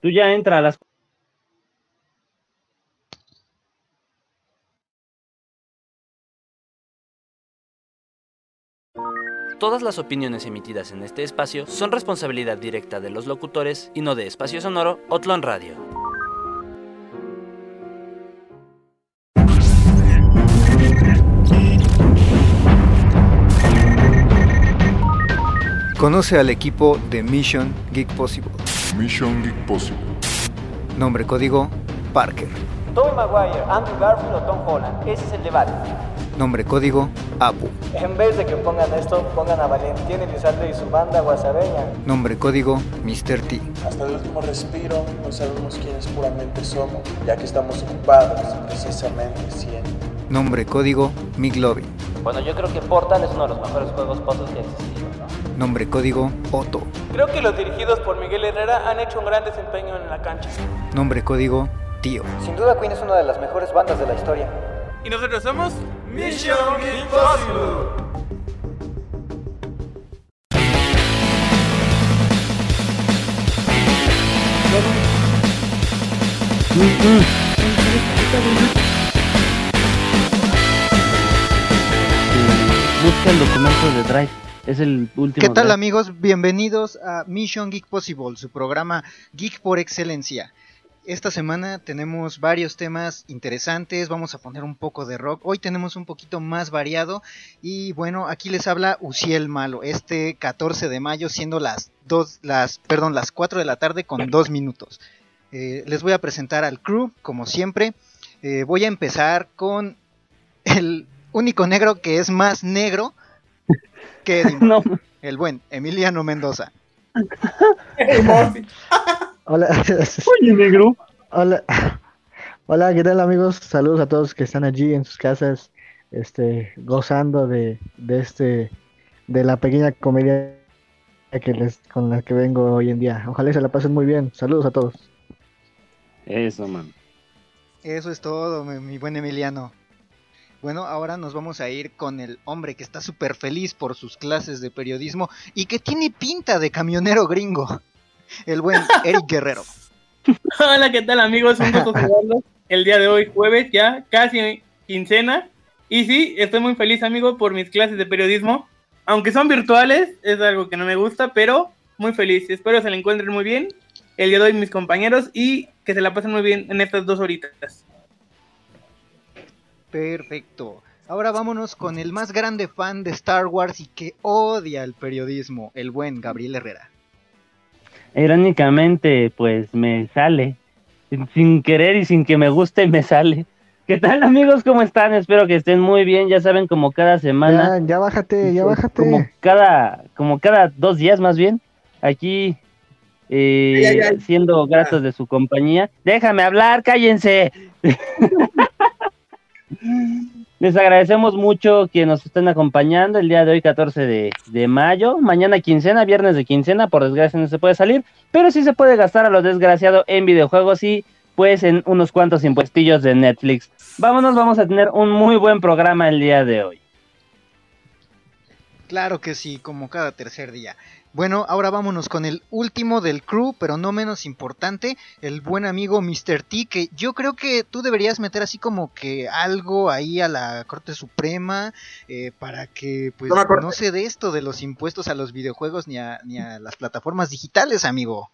Tú ya entra a las Todas las opiniones emitidas en este espacio son responsabilidad directa de los locutores y no de Espacio Sonoro Otlon Radio. Conoce al equipo de Mission Geek Possible. Mission Geek Possible. Nombre código Parker. Tobey Maguire, Andrew Garfield o Tom Holland. Ese es el debate. Nombre código Apu. En vez de que pongan esto, pongan a Valentín Elizalde y su banda guasabeña. Nombre código Mr. T. Hasta el último respiro no sabemos quiénes puramente somos, ya que estamos ocupados precisamente siendo. Nombre código McLovin. Bueno, yo creo que Portal es uno de los mejores juegos puzzles que ha existido. Nombre código Otto. Creo que los dirigidos por Miguel Herrera han hecho un gran desempeño en la cancha. Nombre código Tío. Sin duda Queen es una de las mejores bandas de la historia. Y nosotros somos Mission Impossible. busca el documento de Drive. Es el último. ¿Qué tal amigos? Bienvenidos a Mission Geek Possible, su programa Geek por excelencia. Esta semana tenemos varios temas interesantes, vamos a poner un poco de rock. Hoy tenemos un poquito más variado y bueno, aquí les habla Uciel Malo, este 14 de mayo siendo las dos, las, perdón, las 4 de la tarde con 2 minutos. Eh, les voy a presentar al crew, como siempre. Eh, voy a empezar con el único negro que es más negro que Eddie No, el buen Emiliano Mendoza. Hola. oye, negro. Hola. Hola, ¿qué tal amigos? Saludos a todos que están allí en sus casas, este, gozando de, de este, de la pequeña comedia que les, con la que vengo hoy en día. Ojalá se la pasen muy bien. Saludos a todos. Eso, man. Eso es todo, mi, mi buen Emiliano. Bueno, ahora nos vamos a ir con el hombre que está súper feliz por sus clases de periodismo y que tiene pinta de camionero gringo. El buen Eric Guerrero. Hola, ¿qué tal amigos? Un gusto saludarlos. El día de hoy, jueves, ya casi quincena. Y sí, estoy muy feliz, amigo, por mis clases de periodismo. Aunque son virtuales, es algo que no me gusta, pero muy feliz. Espero se la encuentren muy bien el día de hoy mis compañeros y que se la pasen muy bien en estas dos horitas. Perfecto. Ahora vámonos con el más grande fan de Star Wars y que odia el periodismo, el buen Gabriel Herrera. Irónicamente, pues me sale. Sin- querer y sin que me guste, me sale. ¿Qué tal, amigos? ¿Cómo están? Espero que estén muy bien. Ya saben, como cada semana. Ya, ya bájate, ya bájate. Como cada, como cada dos días más bien, aquí eh, Ay, ay, ay. siendo gratos de su compañía. Déjame hablar, cállense. Les agradecemos mucho que nos estén acompañando el día de hoy, 14 de, de mayo. Mañana quincena, viernes de quincena, por desgracia no se puede salir, pero sí se puede gastar a lo desgraciado en videojuegos y pues en unos cuantos impuestillos de Netflix. Vámonos, vamos a tener un muy buen programa el día de hoy. Claro que sí, como cada tercer día. Bueno, ahora vámonos con el último del crew, pero no menos importante, el buen amigo Mr. T, que yo creo que tú deberías meter así como que algo ahí a la Corte Suprema eh, para que pues Corte. no se dé esto de los impuestos a los videojuegos ni a, ni a las plataformas digitales, amigo.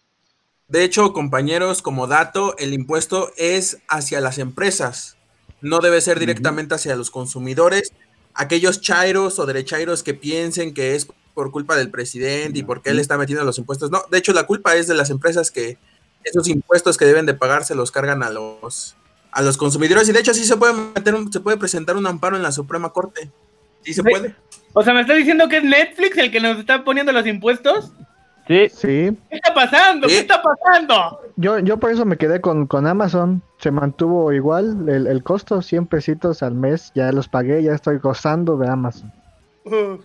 De hecho, compañeros, como dato, el impuesto es hacia las empresas, no debe ser directamente hacia los consumidores. Aquellos chairos o derechairos que piensen que es por culpa del presidente y porque él está metiendo los impuestos. No, de hecho, la culpa es de las empresas que esos impuestos que deben de pagar se los cargan a los a los consumidores. Y de hecho, sí se puede meter un- se puede presentar un amparo en la Suprema Corte. Sí se Sí. puede. O sea, ¿me estás diciendo que es Netflix el que nos está poniendo los impuestos? Sí, Sí, ¿Qué está pasando? Sí. ¿Qué está pasando? yo, yo por eso me quedé con, con Amazon. Se mantuvo igual el, el costo, 100 pesitos al mes. Ya los pagué, ya estoy gozando de Amazon. Uh,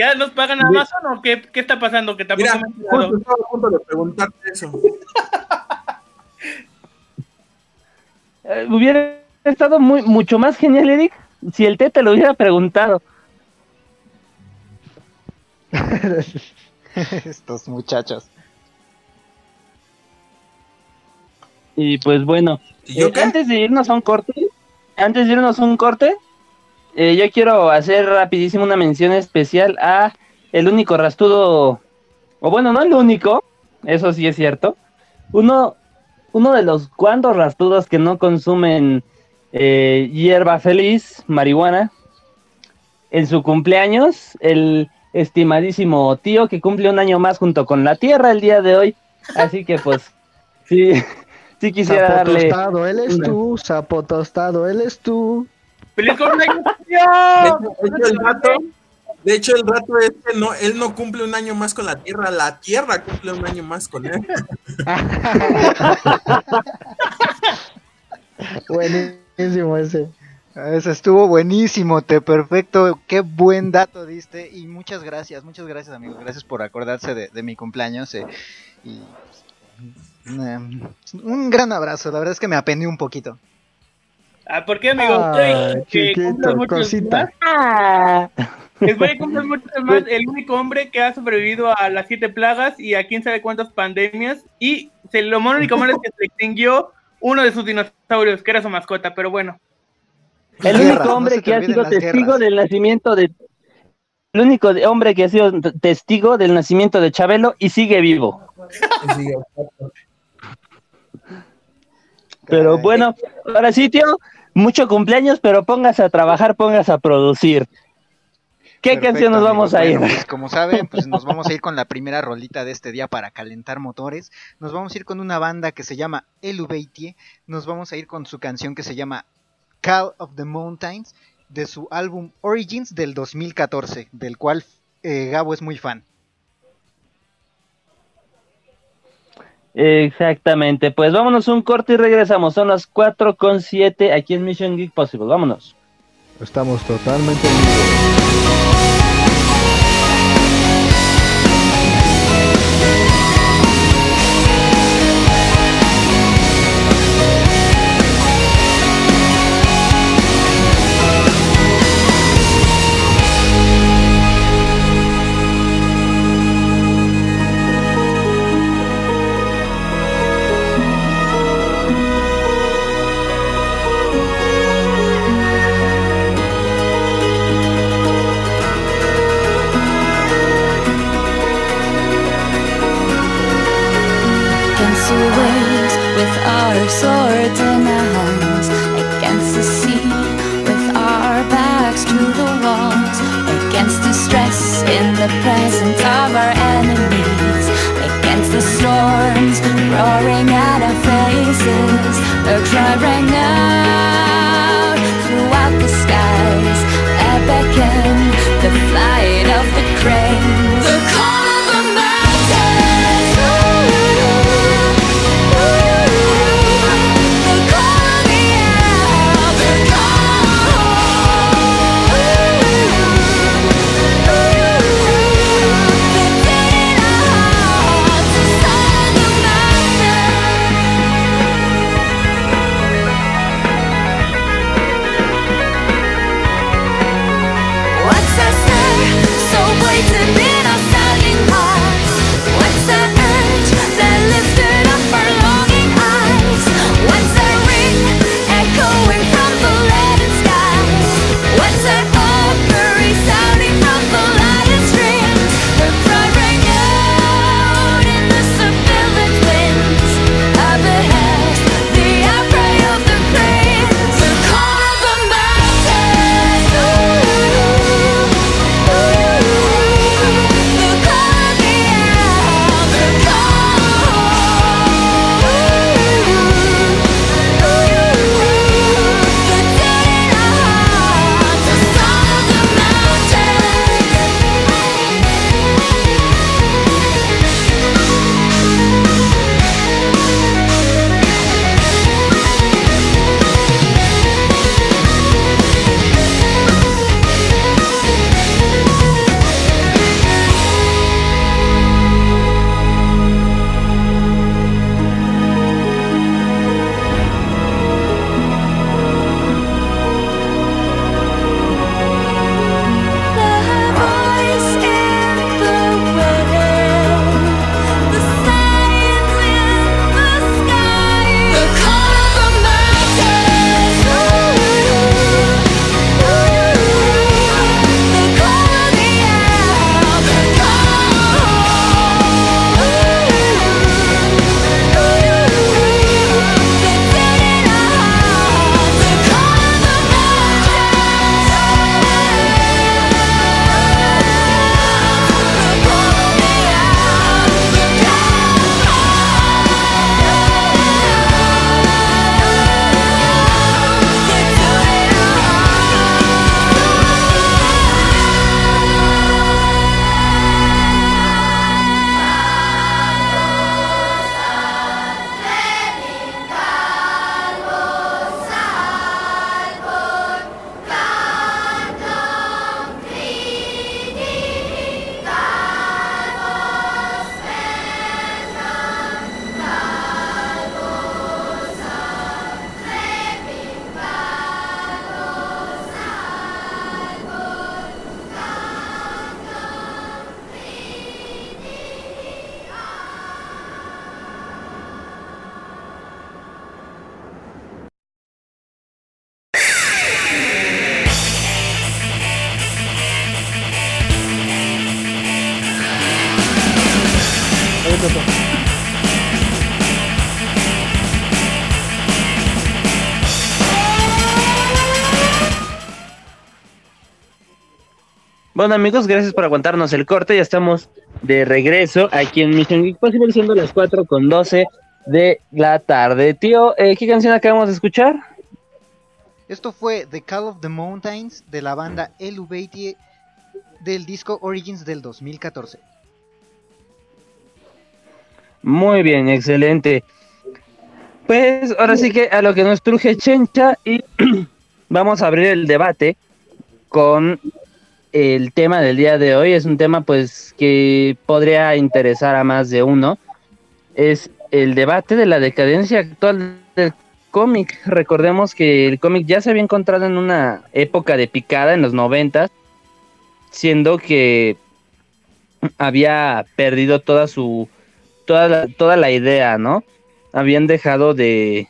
¿Ya nos pagan Amazon o qué, qué está pasando? Que tampoco Mira, me justo estaba a punto de preguntarte eso. Eh, hubiera estado muy, mucho más genial, Eric, si el T te lo hubiera preguntado. Estos muchachos. Y pues bueno, eh, antes de irnos a un corte, antes de irnos a un corte, eh, yo quiero hacer rapidísimo una mención especial a el único rastudo, o bueno, no el único, eso sí es cierto, uno, uno de los cuantos rastudos que no consumen eh, hierba feliz, marihuana, en su cumpleaños, el estimadísimo tío que cumple un año más junto con la tierra el día de hoy, así que pues sí, sí quisiera sapo darle... Tostado, él es tú, sapo tostado, él es tú. ¡Feliz cumpleaños! De hecho, el rato, de hecho, el rato es que no, él no cumple un año más con la Tierra, la Tierra cumple un año más con él. Buenísimo ese. Ese estuvo buenísimo, te perfecto, qué buen dato diste y muchas gracias, muchas gracias amigos, gracias por acordarse de, de mi cumpleaños eh, y eh, un gran abrazo, la verdad es que me apené un poquito. Ah, ¿Por qué, amigo? Ay, que chiquito, cosita. más. Después de cumplir muchos más, el único hombre que ha sobrevivido a las siete plagas y a quién sabe cuántas pandemias. Y se, lo único malo es que se extinguió uno de sus dinosaurios, que era su mascota, pero bueno. El único hombre que ha sido testigo guerras. del nacimiento de... El único hombre que ha sido testigo del nacimiento de Chabelo y sigue vivo. Pero bueno, ahora sí, tío, mucho cumpleaños, pero póngase a trabajar, póngase a producir. ¿Qué Perfecto, canción nos vamos a ir? Bueno, pues, como saben, pues nos vamos a ir con la primera rolita de este día para calentar motores. Nos vamos a ir con una banda que se llama Elubeitie. Nos vamos a ir con su canción que se llama Call of the Mountains de su álbum Origins del 2014, del cual eh, Gabo es muy fan. Exactamente, pues vámonos un corte y regresamos. Son las 4 con 7 aquí en Mission Geek Possible. Vámonos. Estamos totalmente en Bueno amigos, gracias por aguantarnos el corte, ya estamos de regreso aquí en Mission Geek Possible siendo las 4 con 12 de la tarde. Tío, eh, ¿qué canción acabamos de escuchar? Esto fue The Call of the Mountains de la banda Eluveitie del disco Origins del 2014. Muy bien, excelente. Pues ahora sí que a lo que nos truje Chencha y vamos a abrir el debate con el tema del día de hoy. Es un tema pues que podría interesar a más de uno. Es el debate de la decadencia actual del cómic. Recordemos que el cómic ya se había encontrado en una época de picada en los noventas, siendo que había perdido toda su toda la, idea, ¿no? Habían dejado de,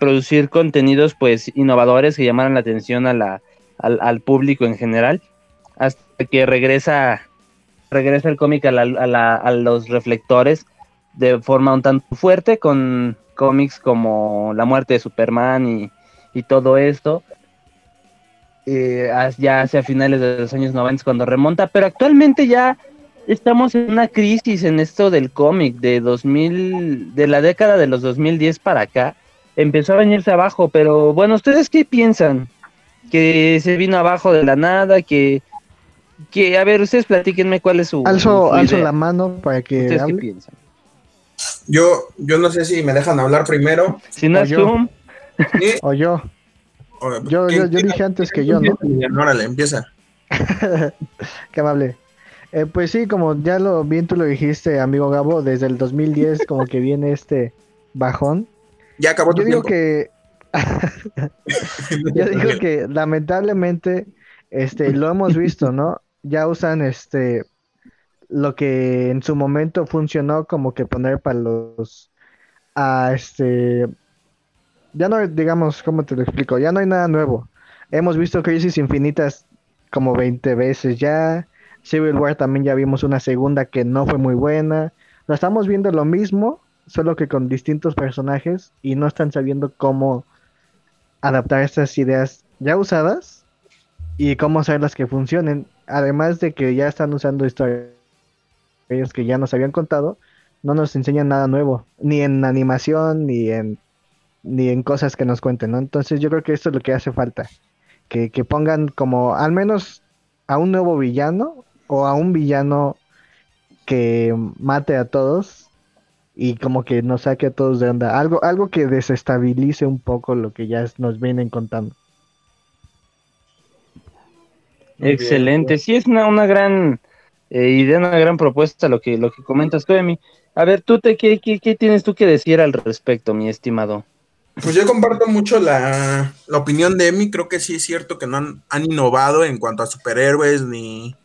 producir contenidos pues innovadores que llamaran la atención al público en general, hasta que regresa regresa el cómic a, los reflectores de forma un tanto fuerte con cómics como La muerte de Superman y, y todo esto. Eh, ya hacia finales de los años 90 cuando remonta, pero actualmente ya estamos en una crisis en esto del cómic de 2000, de la década de los 2010 para acá. Empezó a venirse abajo, pero bueno, ¿ustedes qué piensan? Que se vino abajo de la nada, que, que a ver, ustedes platíquenme cuál es su... Alzo, su alzo idea. la mano para que ¿Ustedes hable. qué piensan? Yo, yo no sé si me dejan hablar primero. Si no O es yo. ¿Sí? O yo. O- Yo, ¿quién- yo, dije antes que yo, ¿no? Órale, empieza. Qué amable. Eh, pues sí, como ya lo bien tú lo dijiste, amigo Gabo, desde el 2010 como que viene este bajón. Ya acabó tu Yo digo tiempo. que yo digo que lamentablemente este lo hemos visto, ¿no? Ya usan este lo que en su momento funcionó como que poner para los a este ya no digamos, ¿cómo te lo explico? Ya no hay nada nuevo. Hemos visto crisis infinitas como 20 veces ya. Civil War también ya vimos una segunda que no fue muy buena. Lo estamos viendo lo mismo, solo que con distintos personajes y no están sabiendo cómo adaptar estas ideas ya usadas y cómo hacerlas que funcionen. Además de que ya están usando historias que ya nos habían contado, no nos enseñan nada nuevo, ni en animación, ni en ni en cosas que nos cuenten, ¿no? Entonces yo creo que esto es lo que hace falta, que, que pongan como al menos a un nuevo villano o a un villano que mate a todos y como que nos saque a todos de onda, algo, algo que desestabilice un poco lo que ya nos vienen contando. Excelente, sí es una, una gran eh, idea, una gran propuesta lo que lo que comentas tú, Emi. A ver, tú te qué, qué, qué tienes tú que decir al respecto, mi estimado. Pues yo comparto mucho la, la opinión de Emi. Creo que sí es cierto que no han, han innovado en cuanto a superhéroes ni,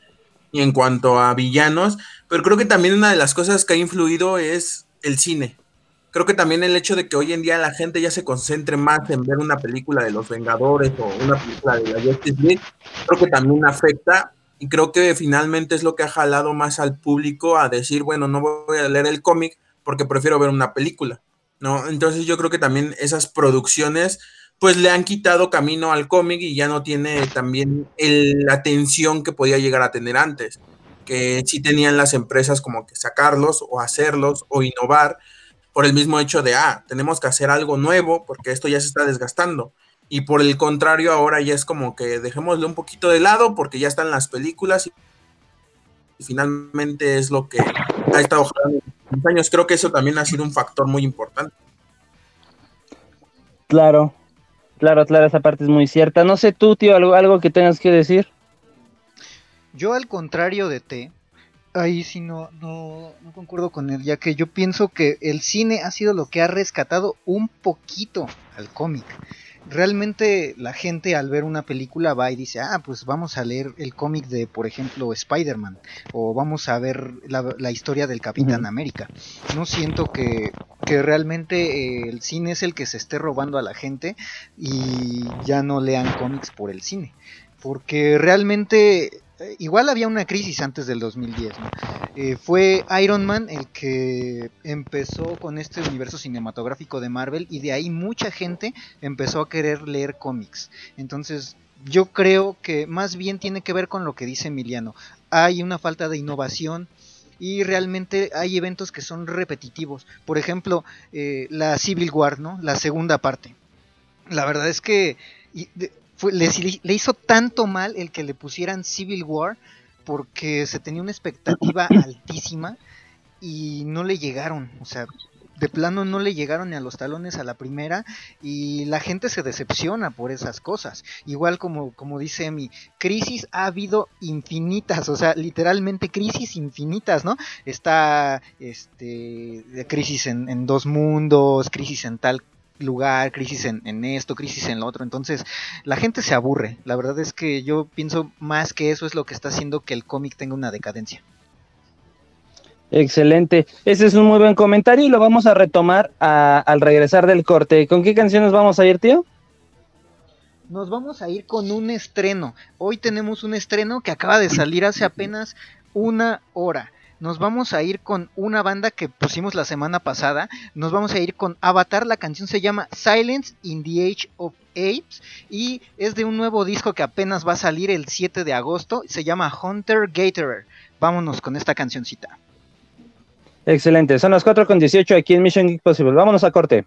ni en cuanto a villanos. Pero creo que también una de las cosas que ha influido es el cine. Creo que también el hecho de que hoy en día la gente ya se concentre más en ver una película de los Vengadores o una película de la Justice League, creo que también afecta y creo que finalmente es lo que ha jalado más al público a decir, bueno, no voy a leer el cómic porque prefiero ver una película. ¿no? Entonces yo creo que también esas producciones pues le han quitado camino al cómic y ya no tiene también el, la atención que podía llegar a tener antes, que sí tenían las empresas como que sacarlos o hacerlos o innovar por el mismo hecho de, ah, tenemos que hacer algo nuevo porque esto ya se está desgastando. Y por el contrario, ahora ya es como que dejémosle un poquito de lado porque ya están las películas y, y finalmente es lo que ha estado jalando en los años. Creo que eso también ha sido un factor muy importante. Claro, claro, claro, esa parte es muy cierta. No sé tú, tío, algo, algo que tengas que decir. Yo al contrario de T, ahí sí no, no, no concuerdo con él, ya que yo pienso que el cine ha sido lo que ha rescatado un poquito al cómic. Realmente la gente al ver una película va y dice, ah, pues vamos a leer el cómic de, por ejemplo, Spider-Man, o vamos a ver la, la historia del Capitán. América. No siento que, que realmente eh, el cine es el que se esté robando a la gente y ya no lean cómics por el cine. Porque realmente eh, igual había una crisis antes del 2010. ¿no? Eh, fue Iron Man el que empezó con este universo cinematográfico de Marvel y de ahí mucha gente empezó a querer leer cómics. Entonces yo creo que más bien tiene que ver con lo que dice Emiliano. Hay una falta de innovación y realmente hay eventos que son repetitivos. Por ejemplo, eh, la Civil War, ¿no? La segunda parte. La verdad es que le, hizo tanto mal el que le pusieran Civil War porque se tenía una expectativa altísima y no le llegaron. O sea, de plano no le llegaron ni a los talones a la primera y la gente se decepciona por esas cosas. Igual como, como dice mi, crisis ha habido infinitas, o sea, literalmente crisis infinitas, ¿no? Está este crisis en, en dos mundos, crisis en tal lugar, crisis en, en, esto, crisis en lo otro. Entonces, la gente se aburre. La verdad es que yo pienso más que eso es lo que está haciendo que el cómic tenga una decadencia. Excelente. Ese es un muy buen comentario y lo vamos a retomar al regresar del corte. ¿Con qué canciones vamos a ir, tío? Nos vamos a ir con un estreno. Hoy tenemos un estreno que acaba de salir hace apenas una hora. Nos vamos a ir con una banda que pusimos la semana pasada. Nos vamos a ir con Avatar. La canción se llama Silence in the Age of Apes. Y es de un nuevo disco que apenas va a salir el 7 de agosto. Se llama Hunter Gatherer. Vámonos con esta cancioncita. Excelente, son las 4 con 18 aquí en Mission Geek Possible. Vámonos a corte.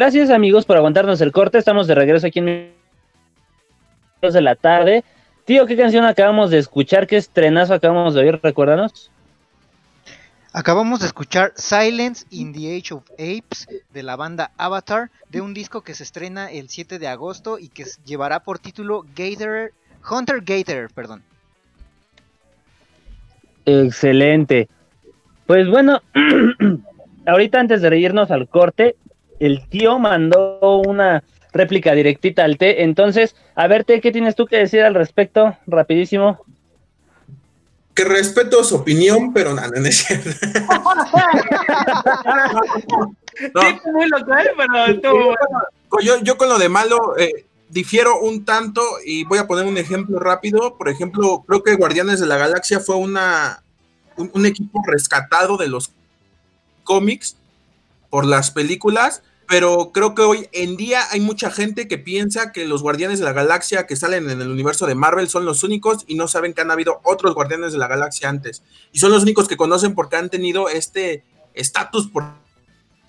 Gracias amigos por aguantarnos el corte. Estamos de regreso aquí en de la tarde. Tío, ¿qué canción acabamos de escuchar? ¿Qué estrenazo acabamos de oír? Recuérdanos. Acabamos de escuchar Silence in the Age of Apes de la banda Avatar, de un disco que se estrena el 7 de agosto y que llevará por título Gator, Hunter Gator, perdón. Excelente. Pues bueno, ahorita antes de reírnos al corte, el tío mandó una réplica directita al T. Entonces, a ver, T, ¿qué tienes tú que decir al respecto? Rapidísimo. Que respeto su opinión, pero nada, no, es cierto. no. muy local, pero yo, yo con lo de malo eh, difiero un tanto y voy a poner un ejemplo rápido. Por ejemplo, creo que Guardianes de la Galaxia fue una, un equipo rescatado de los cómics por las películas pero creo que hoy en día hay mucha gente que piensa que los Guardianes de la Galaxia que salen en el universo de Marvel son los únicos y no saben que han habido otros Guardianes de la Galaxia antes. Y son los únicos que conocen porque han tenido este estatus por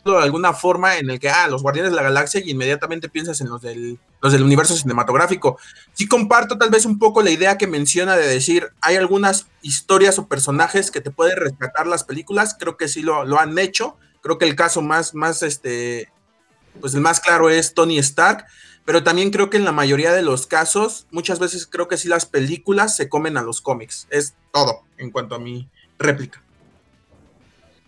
de alguna forma en el que, ah, los Guardianes de la Galaxia y inmediatamente piensas en los del, los del universo cinematográfico. Sí comparto tal vez un poco la idea que menciona de decir, hay algunas historias o personajes que te pueden rescatar las películas, creo que sí lo, lo han hecho, creo que el caso más, más este, pues el más claro es Tony Stark, pero también creo que en la mayoría de los casos, muchas veces creo que sí las películas se comen a los cómics. Es todo en cuanto a mi réplica.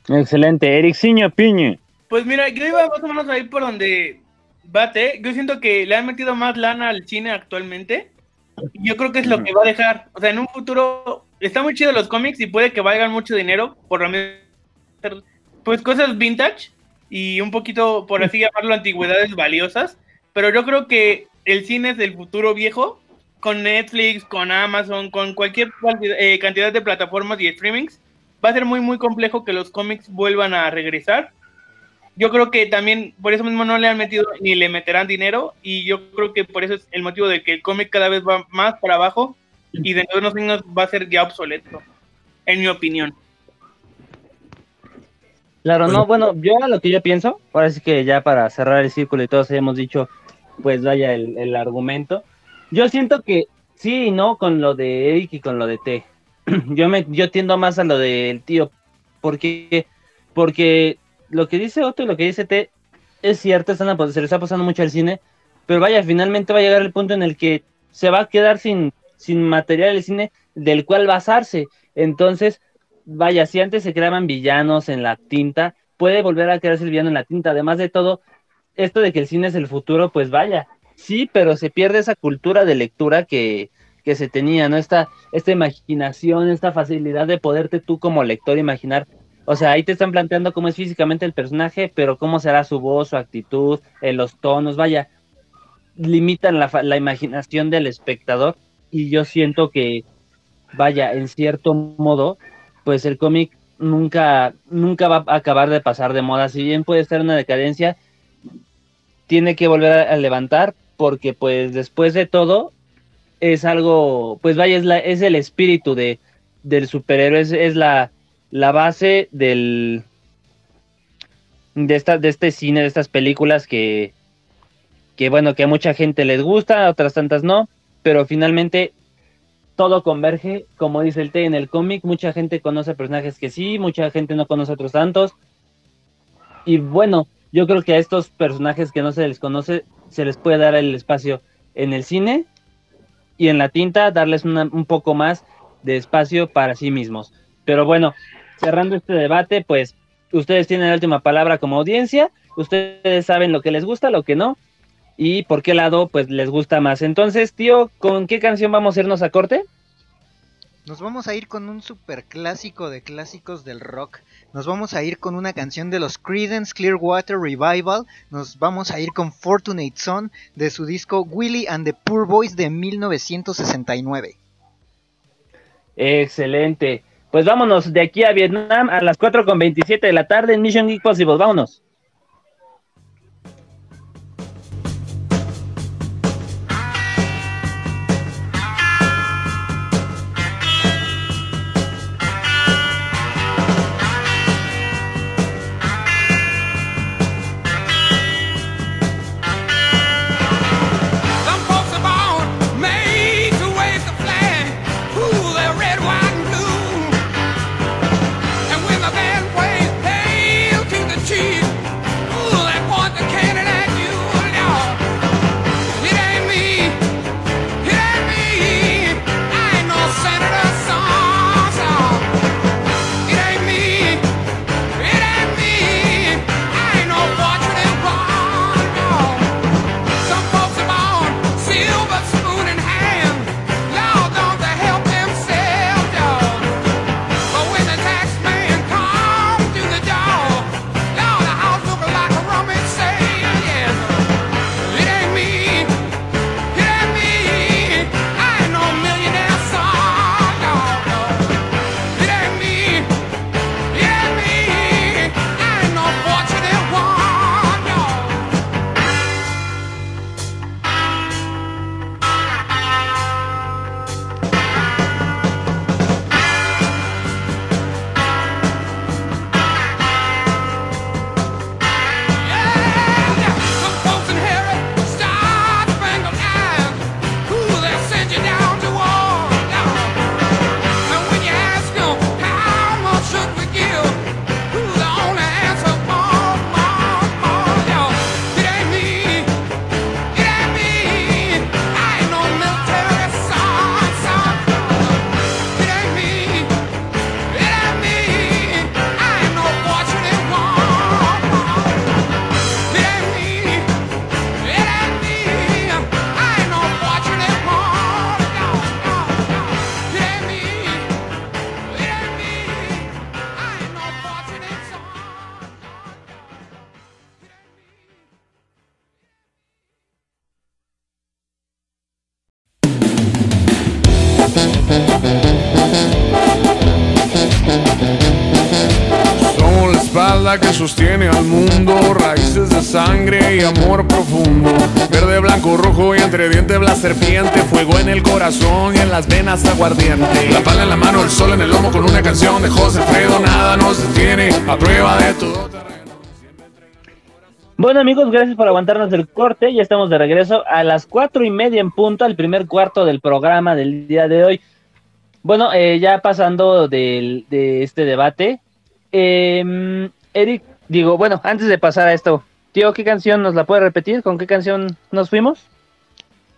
Excelente, Eric Siño Piñe. Pues mira, yo iba más o menos ahí por donde bate. Yo siento que le han metido más lana al cine actualmente. Y yo creo que es lo que va a dejar. O sea, en un futuro está muy chido los cómics y puede que valgan mucho dinero por lo menos pues cosas vintage y un poquito, por así llamarlo, antigüedades valiosas, pero yo creo que el cine es del futuro viejo, con Netflix, con Amazon, con cualquier eh, cantidad de plataformas y streamings, va a ser muy, muy complejo que los cómics vuelvan a regresar. Yo creo que también por eso mismo no le han metido ni le meterán dinero y yo creo que por eso es el motivo de que el cómic cada vez va más para abajo y dentro de unos años va a ser ya obsoleto, en mi opinión. Claro, no, bueno, yo lo que yo pienso, ahora sí que ya para cerrar el círculo y todos hemos dicho, pues vaya el, argumento. Yo siento que sí y no con lo de Eric y con lo de T. yo me, yo tiendo más a lo del tío, porque, porque lo que dice Otto y lo que dice T es cierto, están, se le está pasando mucho al cine, pero vaya, finalmente va a llegar el punto en el que se va a quedar sin, sin material el cine del cual basarse. Entonces, vaya, si antes se creaban villanos en la tinta, puede volver a crearse el villano en la tinta. Además de todo, esto de que el cine es el futuro, pues vaya, sí, pero se pierde esa cultura de lectura que, que se tenía, ¿no? Esta, esta imaginación, esta facilidad de poderte tú como lector imaginar. O sea, ahí te están planteando cómo es físicamente el personaje, pero cómo será su voz, su actitud, en los tonos, vaya, limitan la, la imaginación del espectador y yo siento que, vaya, en cierto modo, pues el cómic nunca, nunca va a acabar de pasar de moda. Si bien puede estar una decadencia, tiene que volver a, levantar porque pues después de todo es algo, pues vaya, es, la, es el espíritu de, del superhéroe, es, la, la, base del, de, esta, de este cine, de estas películas que, que bueno, que a mucha gente les gusta, a otras tantas no, pero finalmente todo converge, como dice el T en el cómic, mucha gente conoce personajes que sí, mucha gente no conoce otros tantos. Y bueno, yo creo que a estos personajes que no se les conoce, se les puede dar el espacio en el cine y en la tinta, darles un poco más de espacio para sí mismos. Pero bueno, cerrando este debate, pues ustedes tienen la última palabra como audiencia, ustedes saben lo que les gusta, lo que no, y por qué lado pues les gusta más. Entonces, tío, ¿con qué canción vamos a irnos a corte? Nos vamos a ir con un super clásico de clásicos del rock. Nos vamos a ir con una canción de los Creedence Clearwater Revival. Nos vamos a ir con Fortunate Son de su disco Willie and the Poor Boys de 1969. Excelente. Pues vámonos de aquí a Vietnam a las 4.27 de la tarde en Mission Geek Possible. Vámonos. Espalda que sostiene al mundo, raíces de sangre y amor profundo. Verde, blanco, rojo y entre dientes la serpiente, fuego en el corazón y en las venas aguardiente. La pala en la mano, el sol en el lomo con una canción de José Fredo, nada nos detiene, a prueba de todo. Bueno amigos, gracias por aguantarnos el corte. Ya estamos de regreso a las cuatro y media en punto, al primer cuarto del programa del día de hoy. Bueno, eh, ya pasando del, de este debate, eh, Eric, digo, bueno, antes de pasar a esto, tío, ¿qué canción nos la puede repetir? ¿Con qué canción nos fuimos?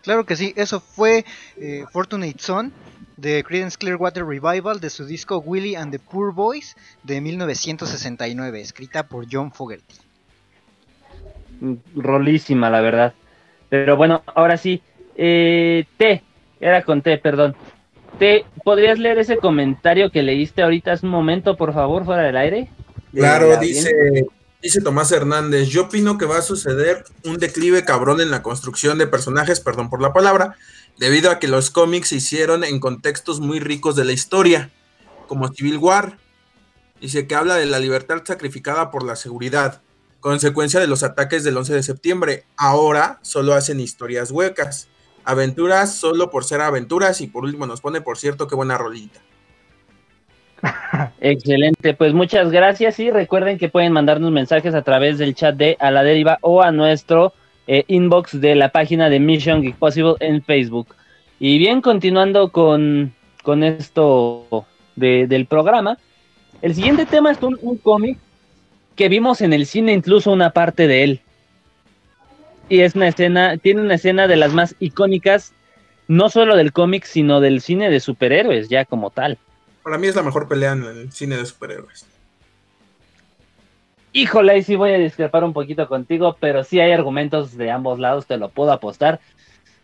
Claro que sí, eso fue eh, Fortunate Son de Creedence Clearwater Revival de su disco Willie and the Poor Boys de 1969, escrita por John Fogerty. Rolísima, la verdad. Pero bueno, ahora sí, eh, T, era con T, perdón. T, ¿podrías leer ese comentario que leíste ahorita hace un momento, por favor, fuera del aire? Claro, dice, dice Tomás Hernández, yo opino que va a suceder un declive cabrón en la construcción de personajes, perdón por la palabra, debido a que los cómics se hicieron en contextos muy ricos de la historia, como Civil War. Dice que habla de la libertad sacrificada por la seguridad, consecuencia de los ataques del 11 de septiembre. Ahora solo hacen historias huecas, aventuras solo por ser aventuras y por último nos pone, por cierto, qué buena rolita. Excelente, pues muchas gracias y recuerden que pueden mandarnos mensajes a través del chat de A la Deriva o a nuestro eh, inbox de la página de Mission Geek Possible en Facebook. Y bien, continuando con, con esto de, del programa, el siguiente tema es un cómic que vimos en el cine, incluso una parte de él. Y es una escena, tiene una escena de las más icónicas, no solo del cómic, sino del cine de superhéroes, ya como tal. Para mí es la mejor pelea en el cine de superhéroes. Híjole, ahí sí voy a discrepar un poquito contigo, pero sí hay argumentos de ambos lados, te lo puedo apostar.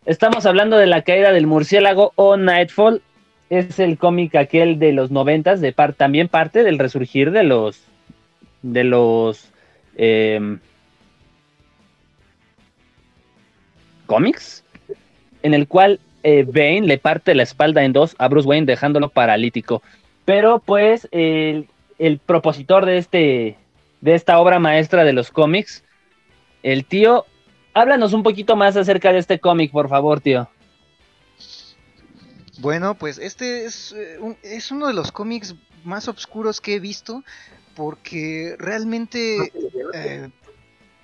Estamos hablando de la caída del murciélago o Nightfall. Es el cómic aquel de los noventas, de par también parte del resurgir de los de los eh, cómics, en el cual eh, Bane le parte la espalda en dos a Bruce Wayne dejándolo paralítico. Pero pues el, el propositor de este de esta obra maestra de los cómics, el tío, háblanos un poquito más acerca de este cómic, por favor, tío. Bueno, pues este es, eh, es uno de los cómics más oscuros que he visto porque realmente eh,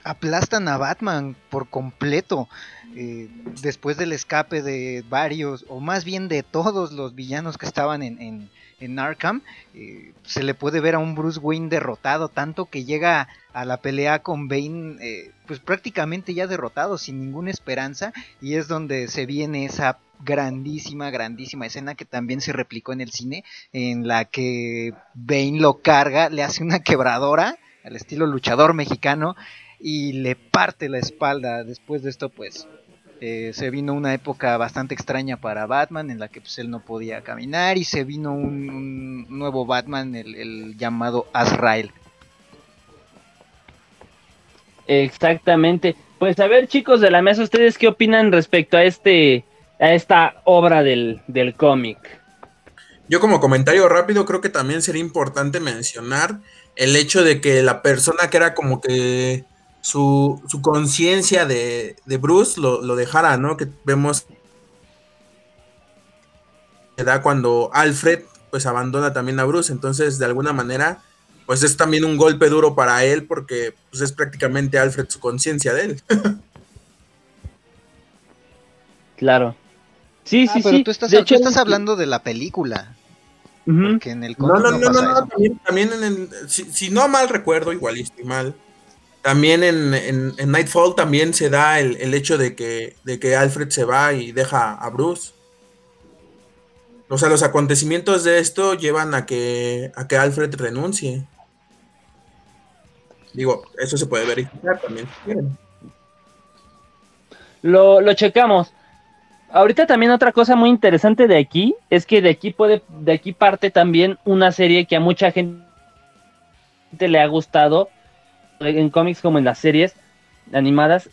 aplastan a Batman por completo. Eh, después del escape de varios, o más bien de todos los villanos que estaban en, en, en Arkham, eh, se le puede ver a un Bruce Wayne derrotado, tanto que llega a la pelea con Bane, eh, pues prácticamente ya derrotado, sin ninguna esperanza, y es donde se viene esa grandísima, grandísima escena que también se replicó en el cine, en la que Bane lo carga, le hace una quebradora, al estilo luchador mexicano, y le parte la espalda. Después de esto, pues eh, se vino una época bastante extraña para Batman en la que pues, él no podía caminar y se vino un, un nuevo Batman, el, el, llamado Azrael. Exactamente. Pues a ver chicos de la mesa, ¿ustedes qué opinan respecto a este a esta obra del, del cómic? Yo como comentario rápido creo que también sería importante mencionar el hecho de que la persona que era como que su, su conciencia de, de, Bruce lo, lo, dejara, ¿no? Que vemos que da cuando Alfred pues abandona también a Bruce, entonces de alguna manera pues es también un golpe duro para él porque pues es prácticamente Alfred su conciencia de él. claro. Sí, ah, sí, pero sí. Tú estás, de tú hecho, estás hablando de la película. Uh -huh. Porque en el no, no, no, no, no, no, también, también en el, si, si, no mal recuerdo, igual y estoy mal, también en, en, Nightfall también se da el, hecho de que, de que Alfred se va y deja a Bruce. O sea, los acontecimientos de esto llevan a que, a que Alfred renuncie. Digo, eso se puede verificar también. Lo, lo checamos. Ahorita también otra cosa muy interesante de aquí es que de aquí puede, de aquí parte también una serie que a mucha gente le ha gustado en cómics como en las series animadas.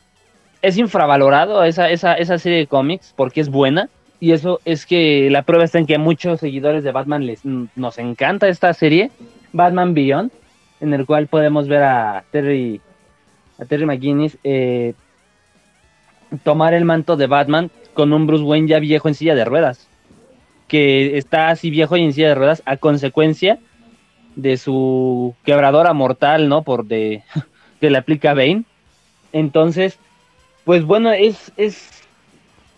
Es infravalorado esa, esa, esa serie de cómics porque es buena y eso es que la prueba está en que a muchos seguidores de Batman les nos encanta esta serie, Batman Beyond, en el cual podemos ver a Terry, a Terry McGuinness eh, tomar el manto de Batman con un Bruce Wayne ya viejo en silla de ruedas, que está así viejo y en silla de ruedas a consecuencia de su quebradora mortal, ¿no? Por de que le aplica Bane. Entonces, pues bueno, es, es,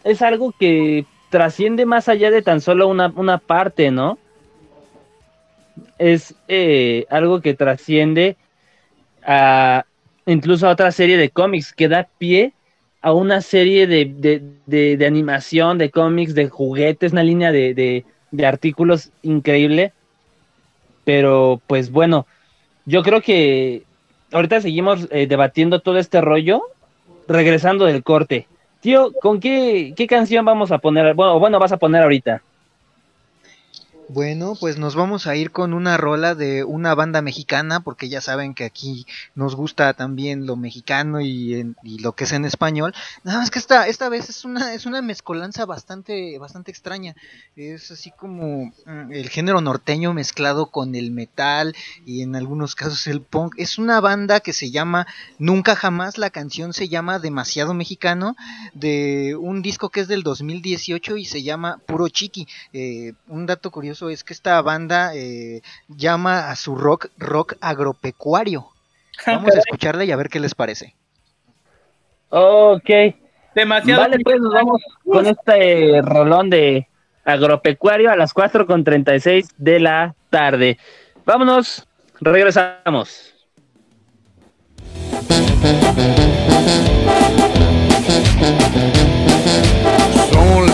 es algo que trasciende más allá de tan solo una, una parte, ¿no? Es eh, algo que trasciende a incluso a otra serie de cómics que da pie a una serie de, animación, de cómics, de juguetes, una línea de, artículos increíble. Pero pues bueno, yo creo que ahorita seguimos eh, debatiendo todo este rollo, regresando del corte. Tío, ¿con qué, qué canción vamos a poner? Bueno, bueno, vas a poner ahorita. Bueno, pues nos vamos a ir con una rola de una banda mexicana, porque ya saben que aquí nos gusta también lo mexicano y, lo que es en español. Nada más que esta, esta vez es una, es una mezcolanza bastante, bastante extraña. Es así como mm, el género norteño mezclado con el metal y en algunos casos el punk. Es una banda que se llama Nunca Jamás, la canción se llama Demasiado Mexicano, de un disco que es del 2018 y se llama Puro Chiqui. Eh, un dato curioso es que esta banda eh, llama a su rock rock agropecuario. Vamos a escucharla y a ver qué les parece. Ok. Demasiado. Vale, pues nos vamos con este rolón de agropecuario a las 4.36 de la tarde. Vámonos, regresamos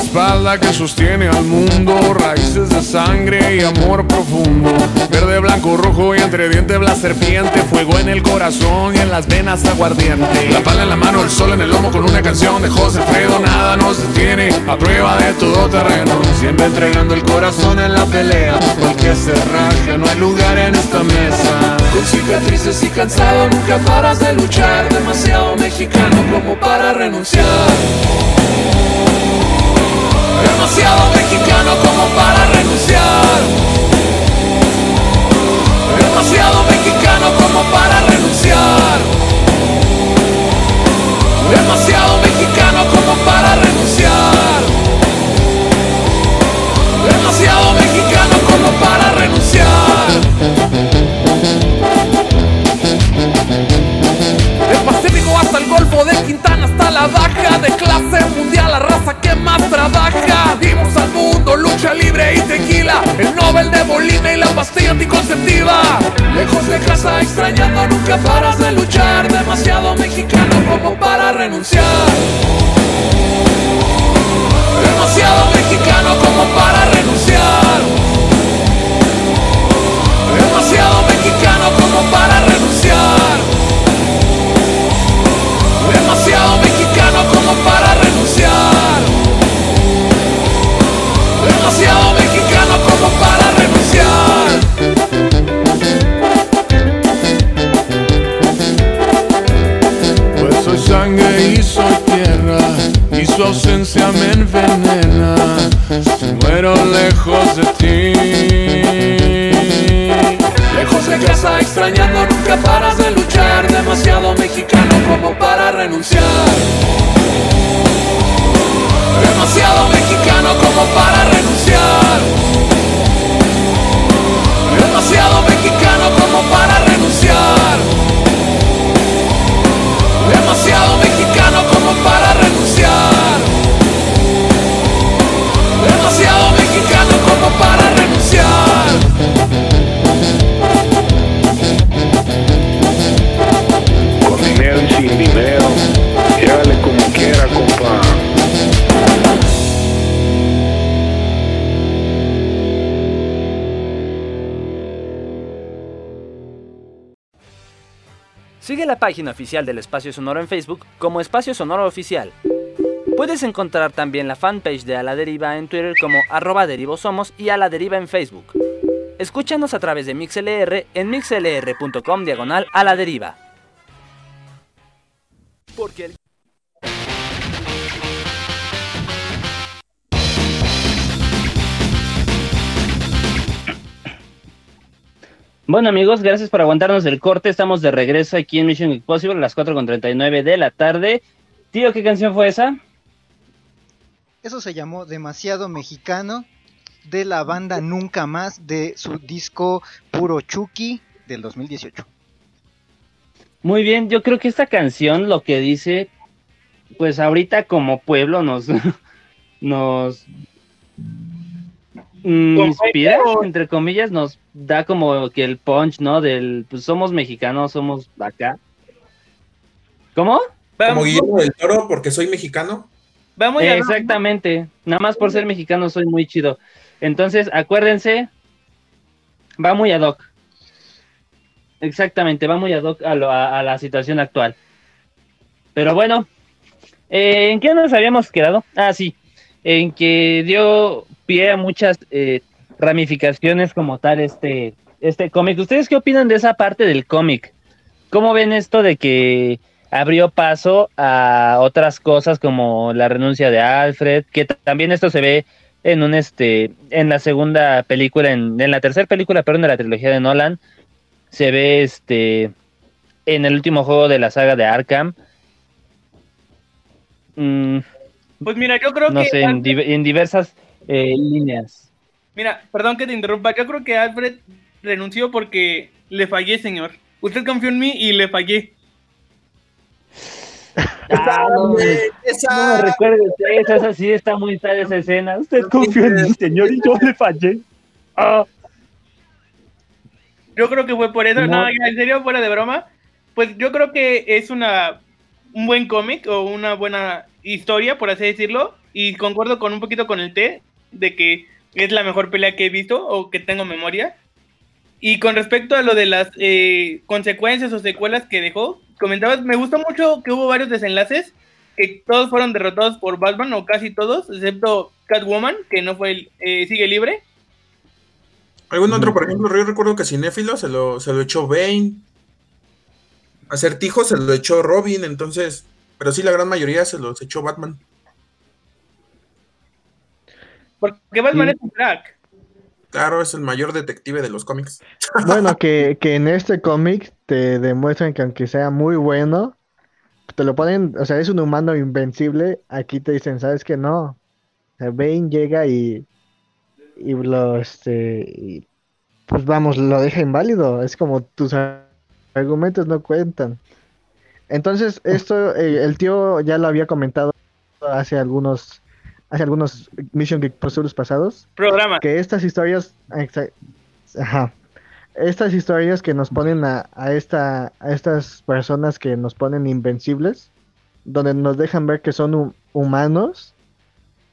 espalda que sostiene al mundo, raíces de sangre y amor profundo. Verde, blanco, rojo y entre dientes la serpiente, fuego en el corazón y en las venas aguardiente. La pala en la mano, el sol en el lomo con una canción de José Fredo, nada nos detiene, a prueba de todo terreno. Siempre entregando el corazón en la pelea, cualquier cerraje, no hay lugar en esta mesa. Con cicatrices y cansado, nunca paras de luchar, demasiado mexicano como para renunciar. Demasiado mexicano como para renunciar. Demasiado mexicano como para renunciar. Demasiado mexicano como para renunciar. Demasiado mexicano como para renunciar. Del Pacífico hasta el Golfo de Quintana la baja de clase mundial, la raza que más trabaja. Dimos al mundo lucha libre y tequila, el Nobel de Bolivia y la pastilla anticonceptiva. Lejos de casa, extrañando, nunca paras de luchar. Demasiado mexicano como para renunciar. Su ausencia me envenena. Muero lejos de ti. Lejos de casa extrañando nunca paras de luchar Demasiado mexicano como para renunciar Demasiado mexicano como para renunciar Demasiado mexicano como para la página oficial del Espacio Sonoro en Facebook como Espacio Sonoro Oficial. Puedes encontrar también la fanpage de A la Deriva en Twitter como arroba derivosomos y A la Deriva en Facebook. Escúchanos a través de MixLR en mixlr.com diagonal a la deriva. Porque el... Bueno amigos, gracias por aguantarnos el corte. Estamos de regreso aquí en Mission Impossible a las 4.39 de la tarde. Tío, ¿qué canción fue esa? Eso se llamó Demasiado Mexicano de la banda Nunca Más de su disco Puro Chucky del 2018. Muy bien, yo creo que esta canción lo que dice, pues ahorita como pueblo nos, nos inspira, entre comillas, nos da como que el punch, ¿no? Del, pues somos mexicanos, somos acá. ¿Cómo? Como Guillermo del Toro, porque soy mexicano. Vamos Exactamente, nada más por ser mexicano soy muy chido. Entonces, acuérdense, va muy ad hoc. Exactamente, va muy ad hoc a, la situación actual. Pero bueno, eh, ¿en qué nos habíamos quedado? Ah, sí, en que dio pie a muchas eh, ramificaciones como tal este, este cómic. ¿Ustedes qué opinan de esa parte del cómic? ¿Cómo ven esto de que abrió paso a otras cosas como la renuncia de Alfred, que también esto se ve en un este en la segunda película en, la tercera película perdón de la trilogía de Nolan se ve este en el último juego de la saga de Arkham mm, pues mira yo creo no que sé en, diversas eh, líneas mira perdón que te interrumpa yo creo que Alfred renunció porque le fallé señor usted confió en mí y le fallé Ah, no, esa... no esa sí está muy tal esa escena. Usted confió en mi señor y yo le fallé. Ah. Yo creo que fue por eso, no, en serio, fuera de broma. Pues yo creo que es una un buen cómic o una buena historia, por así decirlo. Y concuerdo con un poquito con el T de que es la mejor pelea que he visto o que tengo memoria. Y con respecto a lo de las eh, consecuencias o secuelas que dejó, comentabas, me gustó mucho que hubo varios desenlaces, que todos fueron derrotados por Batman, o casi todos, excepto Catwoman, que no fue, eh, sigue libre. ¿Algún otro, por ejemplo, yo recuerdo que Cinéfilo se lo, se lo echó Bane. Acertijo se lo echó Robin, entonces, pero sí la gran mayoría se los echó Batman. Porque Batman es un crack. Claro, es el mayor detective de los cómics. Bueno, que, en este cómic te demuestran que aunque sea muy bueno, te lo ponen, o sea, es un humano invencible, aquí te dicen, ¿sabes que no? O Bane llega y, y lo, este, pues vamos, lo deja inválido, es como tus argumentos no cuentan. Entonces, esto, eh, el tío ya lo había comentado hace algunos hace algunos Mission Geek Pursuits pasados. Programa. Que estas historias. Ajá. Estas historias que nos ponen a, a, esta, a estas personas que nos ponen invencibles, donde nos dejan ver que son humanos,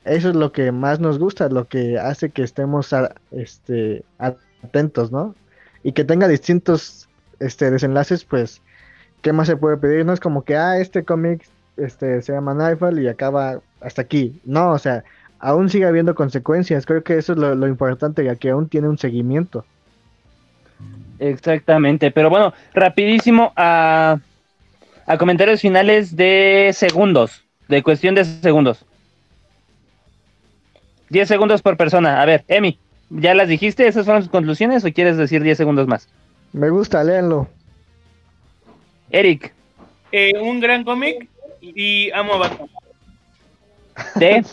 eso es lo que más nos gusta, lo que hace que estemos este, atentos, ¿no? Y que tenga distintos este, desenlaces, pues, ¿qué más se puede pedir? No es como que, ah, este cómic este, se llama Nightfall y acaba hasta aquí. No, o sea, aún sigue habiendo consecuencias. Creo que eso es lo, importante, que aún tiene un seguimiento. Exactamente, pero bueno, rapidísimo a, a comentarios finales de segundos, de cuestión de segundos. 10 segundos por persona. A ver, Emi, ¿ya las dijiste? ¿Esas fueron sus conclusiones o quieres decir 10 segundos más? Me gusta, léanlo. Eric. Eh, un gran cómic y amo a Batman. ¿De?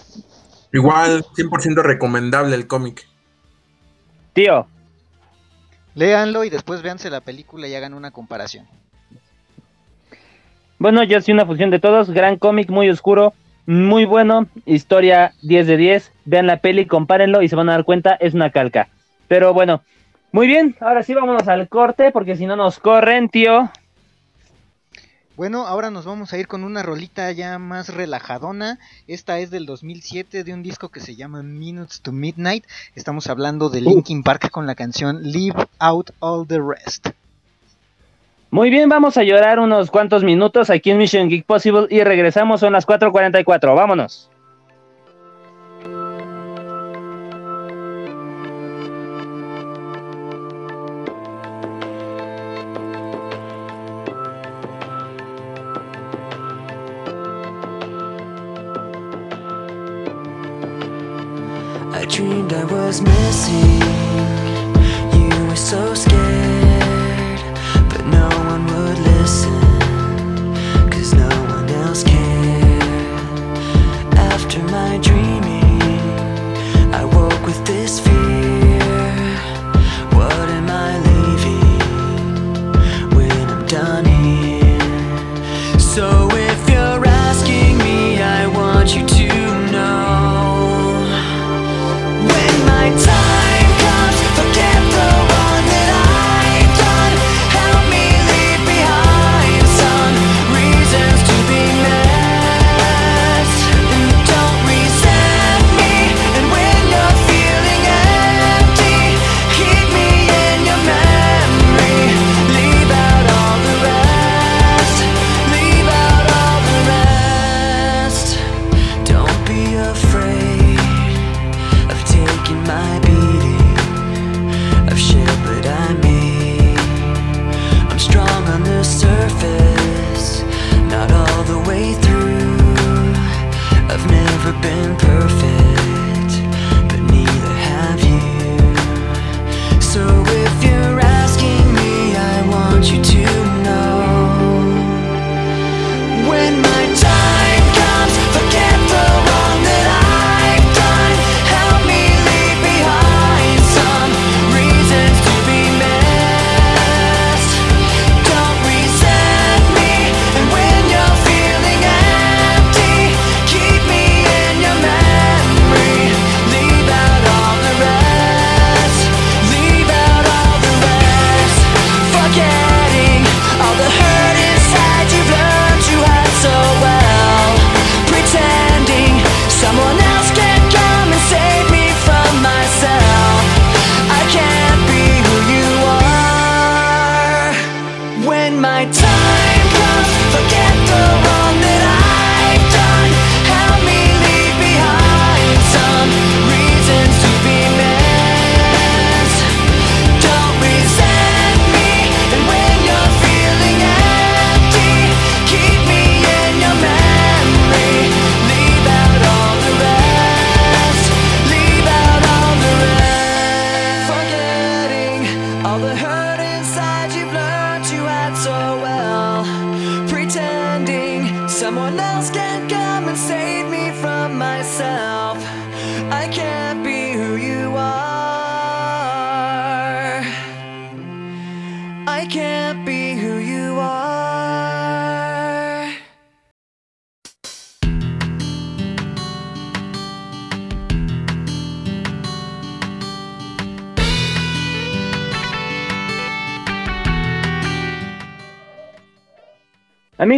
Igual, 100% recomendable el cómic. Tío. Léanlo y después véanse la película y hagan una comparación. Bueno, yo soy una función de todos. Gran cómic, muy oscuro, muy bueno. Historia 10 de 10. Vean la peli, compárenlo y se van a dar cuenta, es una calca. Pero bueno, muy bien. Ahora sí, vámonos al corte porque si no nos corren, tío. Bueno, ahora nos vamos a ir con una rolita ya más relajadona. Esta es del 2007 de un disco que se llama Minutes to Midnight. Estamos hablando de Linkin Park con la canción Leave Out All the Rest. Muy bien, vamos a llorar unos cuantos minutos aquí en Mission Geek Possible y regresamos, son las 4.44. Vámonos. dreamed I was missing You. Were so scared But no one would listen Cause no one else cared. After my dreaming I woke with this fear.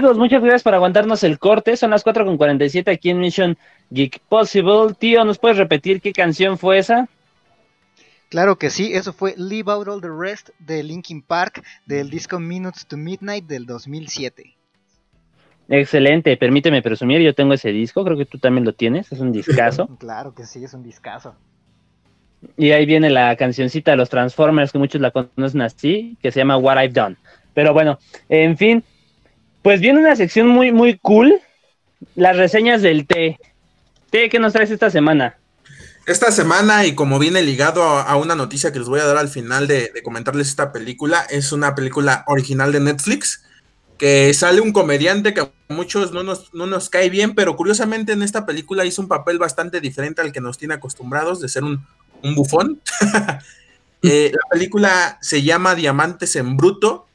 Amigos, muchas gracias por aguantarnos el corte. Son las 4.47 aquí en Mission Geek Possible. Tío, ¿nos puedes repetir qué canción fue esa? Claro que sí, eso fue Leave Out All the Rest de Linkin Park del disco Minutes to Midnight del 2007. Excelente, permíteme presumir, yo tengo ese disco, creo que tú también lo tienes, es un discazo. claro que sí, es un discazo. Y ahí viene la cancioncita de los Transformers, que muchos la conocen así, que se llama What I've Done. Pero bueno, en fin, pues viene una sección muy, muy cool, las reseñas del té. Té, ¿qué nos traes esta semana? Esta semana, y como viene ligado a, una noticia que les voy a dar al final de, de, comentarles esta película, es una película original de Netflix, que sale un comediante que a muchos no nos, no nos cae bien, pero curiosamente en esta película hizo un papel bastante diferente al que nos tiene acostumbrados de ser un, un bufón. eh, la película se llama Diamantes en Bruto,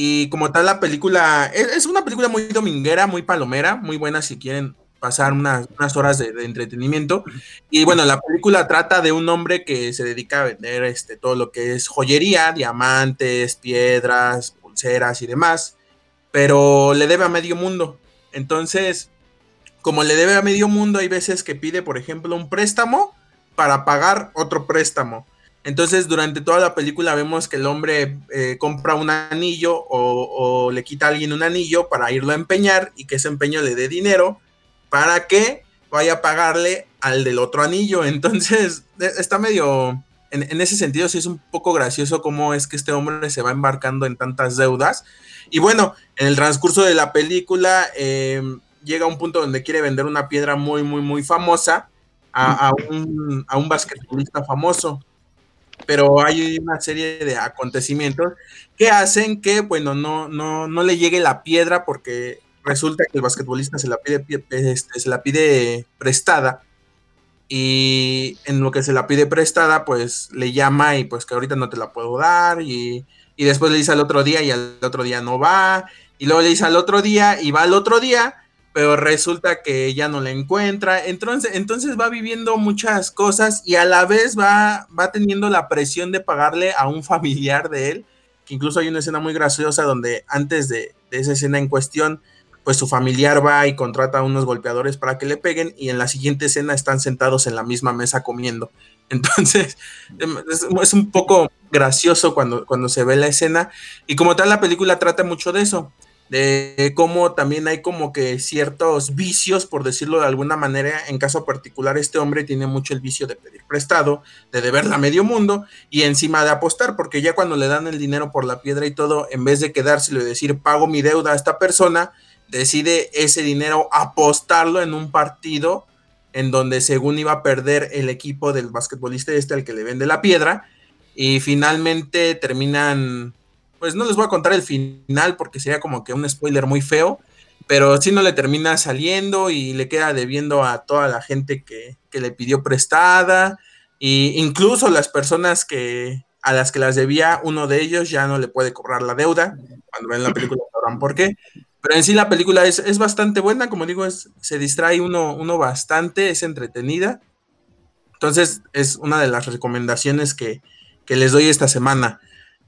y como tal la película, es, es, una película muy dominguera, muy palomera, muy buena si quieren pasar unas, unas horas de, de, entretenimiento. Y bueno, la película trata de un hombre que se dedica a vender este, todo lo que es joyería, diamantes, piedras, pulseras y demás, pero le debe a medio mundo. Entonces, como le debe a medio mundo, hay veces que pide, por ejemplo, un préstamo para pagar otro préstamo. Entonces, durante toda la película vemos que el hombre eh, compra un anillo o, le quita a alguien un anillo para irlo a empeñar y que ese empeño le dé dinero para que vaya a pagarle al del otro anillo. Entonces, está medio, en, ese sentido, sí es un poco gracioso cómo es que este hombre se va embarcando en tantas deudas. Y bueno, en el transcurso de la película eh, llega a un punto donde quiere vender una piedra muy, muy, muy famosa a un basquetbolista famoso. Pero hay una serie de acontecimientos que hacen que, bueno, no, no, no le llegue la piedra porque resulta que el basquetbolista se la pide, este, se la pide prestada y en lo que se la pide prestada, pues le llama y pues que ahorita no te la puedo dar y, y, después le dice al otro día y al otro día no va y luego le dice al otro día y va al otro día, pero resulta que ya no la encuentra, entonces, entonces va viviendo muchas cosas y a la vez va, va teniendo la presión de pagarle a un familiar de él, que incluso hay una escena muy graciosa donde antes de, de esa escena en cuestión, pues su familiar va y contrata a unos golpeadores para que le peguen y en la siguiente escena están sentados en la misma mesa comiendo. Entonces, es, es, un poco gracioso cuando, cuando se ve la escena y como tal la película trata mucho de eso, de cómo también hay como que ciertos vicios, por decirlo de alguna manera, en caso particular este hombre tiene mucho el vicio de pedir prestado, de deberla a medio mundo y encima de apostar, porque ya cuando le dan el dinero por la piedra y todo, en vez de quedárselo y decir pago mi deuda a esta persona, decide ese dinero apostarlo en un partido en donde según iba a perder el equipo del basquetbolista este al que le vende la piedra y finalmente terminan pues no les voy a contar el final porque sería como que un spoiler muy feo pero si no le termina saliendo y le queda debiendo a toda la gente que, que le pidió prestada e incluso las personas que a las que las debía uno de ellos ya no le puede cobrar la deuda cuando ven la película sabrán por qué pero en sí la película es, es bastante buena, como digo, es, se distrae uno, uno bastante, es entretenida. Entonces es una de las recomendaciones que, que les doy esta semana.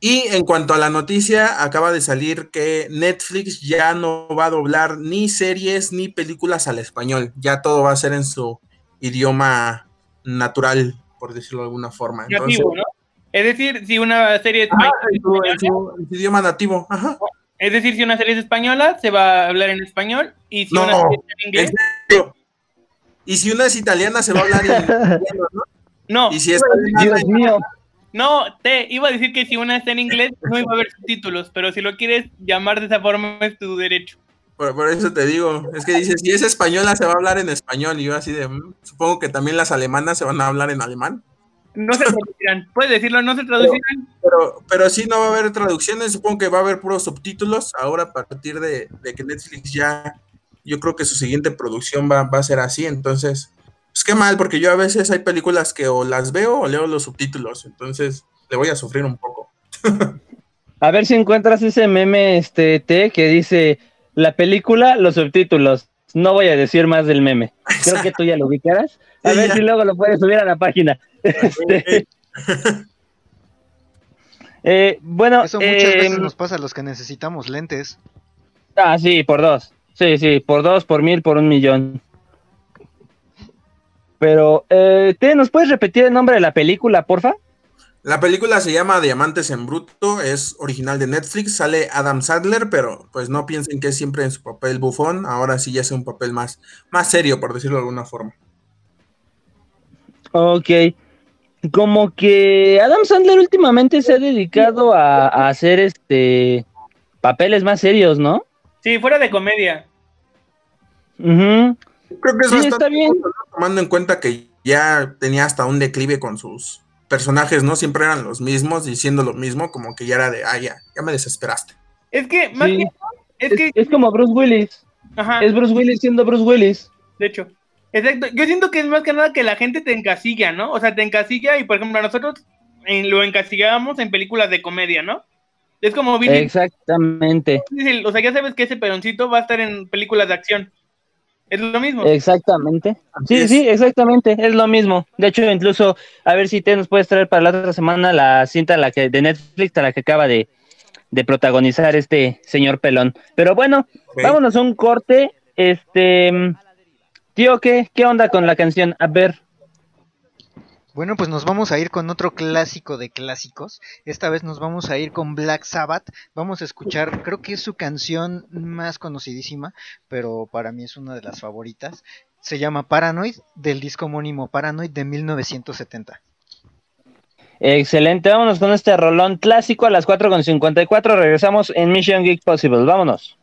Y en cuanto a la noticia, acaba de salir que Netflix ya no va a doblar ni series ni películas al español. Ya todo va a ser en su idioma natural, por decirlo de alguna forma. Entonces, nativo, ¿no? Es decir, si una serie es ah, en, su, en, su, en, su, idioma nativo. Ajá. Es decir, si una serie es española, se va a hablar en español. Y si no, una serie es en inglés. Y si una es italiana, se va a hablar en italiano, ¿no? No. Y si es Dios mío. No, te iba a decir que si una está en inglés, no iba a haber subtítulos, pero si lo quieres llamar de esa forma, es tu derecho. Por, por, eso te digo, es que dices, si es española, se va a hablar en español. Y yo así de, mmm, supongo que también las alemanas se van a hablar en alemán. No se traducirán, puedes decirlo, no se traducirán. Pero, pero, pero, sí no va a haber traducciones, supongo que va a haber puros subtítulos. Ahora, a partir de, de que Netflix ya, yo creo que su siguiente producción va, va, a ser así. Entonces, pues qué mal, porque yo a veces hay películas que o las veo o leo los subtítulos. Entonces, le voy a sufrir un poco. A ver si encuentras ese meme este T que dice la película, los subtítulos. No voy a decir más del meme. Creo que tú ya lo ubicarás. A Sí, ver ya. si luego lo puedes subir a la página. Este, eh, bueno, Eso muchas eh, veces nos pasa a los que necesitamos lentes. Ah, sí, por dos. Sí, sí, por dos, por mil, por un millón. Pero, eh, ¿te nos puedes repetir el nombre de la película, porfa? La película se llama Diamantes en Bruto, es original de Netflix, sale Adam Sadler, pero pues no piensen que es siempre en su papel bufón, ahora sí ya es un papel más, más serio, por decirlo de alguna forma. Ok. Como que Adam Sandler últimamente se ha dedicado a, a hacer este papeles más serios, ¿no? Sí, fuera de comedia. Ujú. Creo que es Sí, bastante está bien. bueno, ¿no? Tomando en cuenta que ya tenía hasta un declive con sus personajes, ¿no? Siempre eran los mismos, diciendo lo mismo, como que ya era de, ah, ya, ya me desesperaste. Es que, más Sí. que es Es, que, es como Bruce Willis. ajá, Es Bruce Willis siendo Bruce Willis. de hecho. Exacto. Yo siento que es más que nada que la gente te encasilla, ¿no? O sea, te encasilla y, por ejemplo, a nosotros en- lo encasillábamos en películas de comedia, ¿no? Es como Vin Exactamente. O sea, ya sabes que ese peroncito va a estar en películas de acción. Es lo mismo. Exactamente. Sí, es. sí, exactamente. Es lo mismo. De hecho, incluso, a ver si te nos puedes traer para la otra semana la cinta la que, de Netflix a la que acaba de, de protagonizar este señor pelón. Pero bueno, vámonos a un corte. Este, tío, ¿qué, ¿qué onda con la canción? A ver. Bueno, pues nos vamos a ir con otro clásico de clásicos. Esta vez nos vamos a ir con Black Sabbath. Vamos a escuchar, creo que es su canción más conocidísima, pero para mí es una de las favoritas. Se llama Paranoid, del disco homónimo Paranoid de 1970. Excelente, vámonos con este rolón clásico a las 4.54. Regresamos en Mission Geek Possible. Vámonos.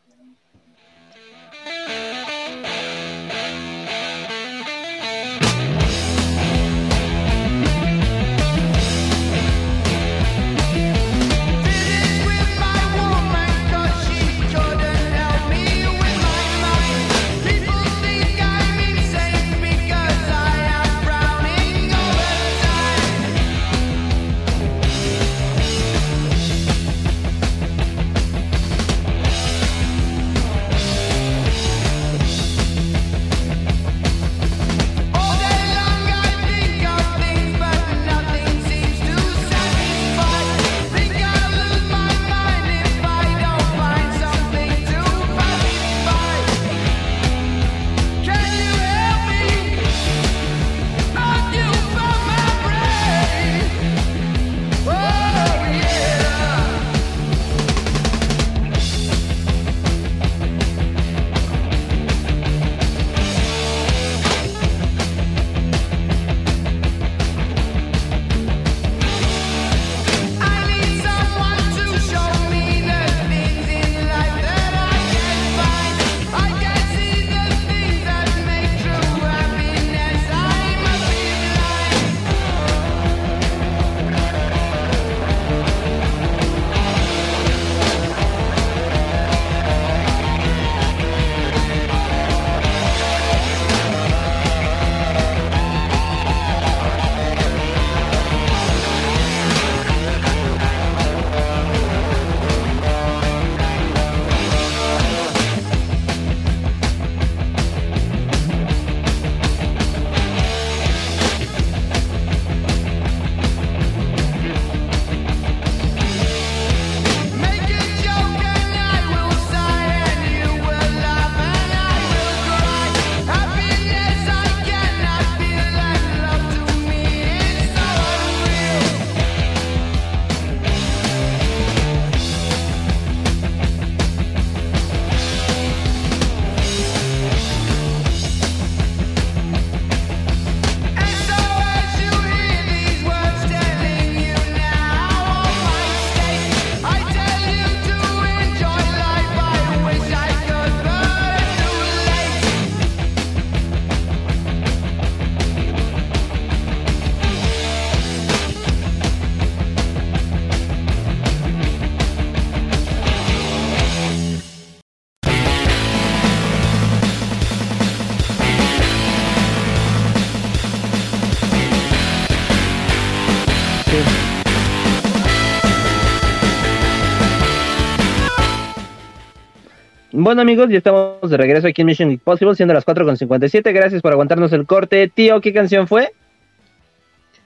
Bueno amigos, ya estamos de regreso aquí en Mission Impossible, siendo las 4.57. Gracias por aguantarnos el corte. Tío, ¿qué canción fue?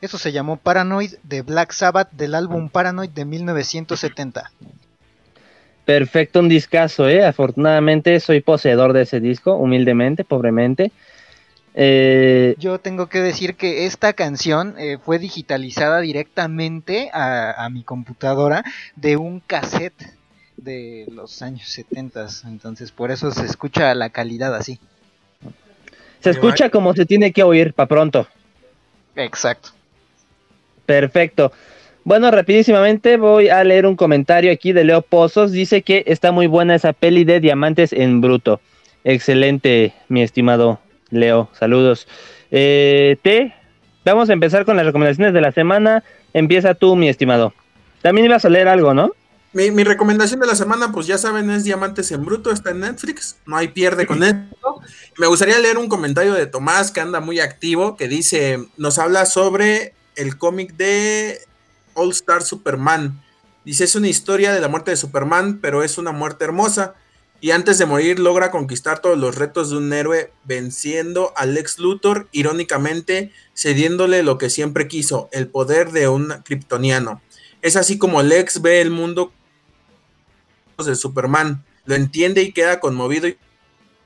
Eso se llamó Paranoid de Black Sabbath del álbum Paranoid de 1970. Perfecto, un discazo, ¿eh? Afortunadamente soy poseedor de ese disco, humildemente, pobremente. Eh, Yo tengo que decir que esta canción eh, fue digitalizada directamente a, a, mi computadora de un cassette de los años 70, entonces por eso se escucha la calidad así. Se escucha como se tiene que oír para pronto. Exacto. Perfecto. Bueno, rapidísimamente voy a leer un comentario aquí de Leo Pozos. Dice que está muy buena esa peli de Diamantes en Bruto. Excelente, mi estimado Leo. Saludos. Eh, T, vamos a empezar con las recomendaciones de la semana. Empieza tú, mi estimado. También ibas a leer algo, ¿no? Mi, mi, recomendación de la semana, pues ya saben, es Diamantes en Bruto, está en Netflix, no hay pierde con esto. Me gustaría leer un comentario de Tomás, que anda muy activo, que dice, nos habla sobre el cómic de All Star Superman. Dice, es una historia de la muerte de Superman, pero es una muerte hermosa. Y antes de morir logra conquistar todos los retos de un héroe, venciendo al ex Luthor, irónicamente cediéndole lo que siempre quiso, el poder de un kryptoniano. Es así como Lex ve el mundo de Superman, lo entiende y queda conmovido y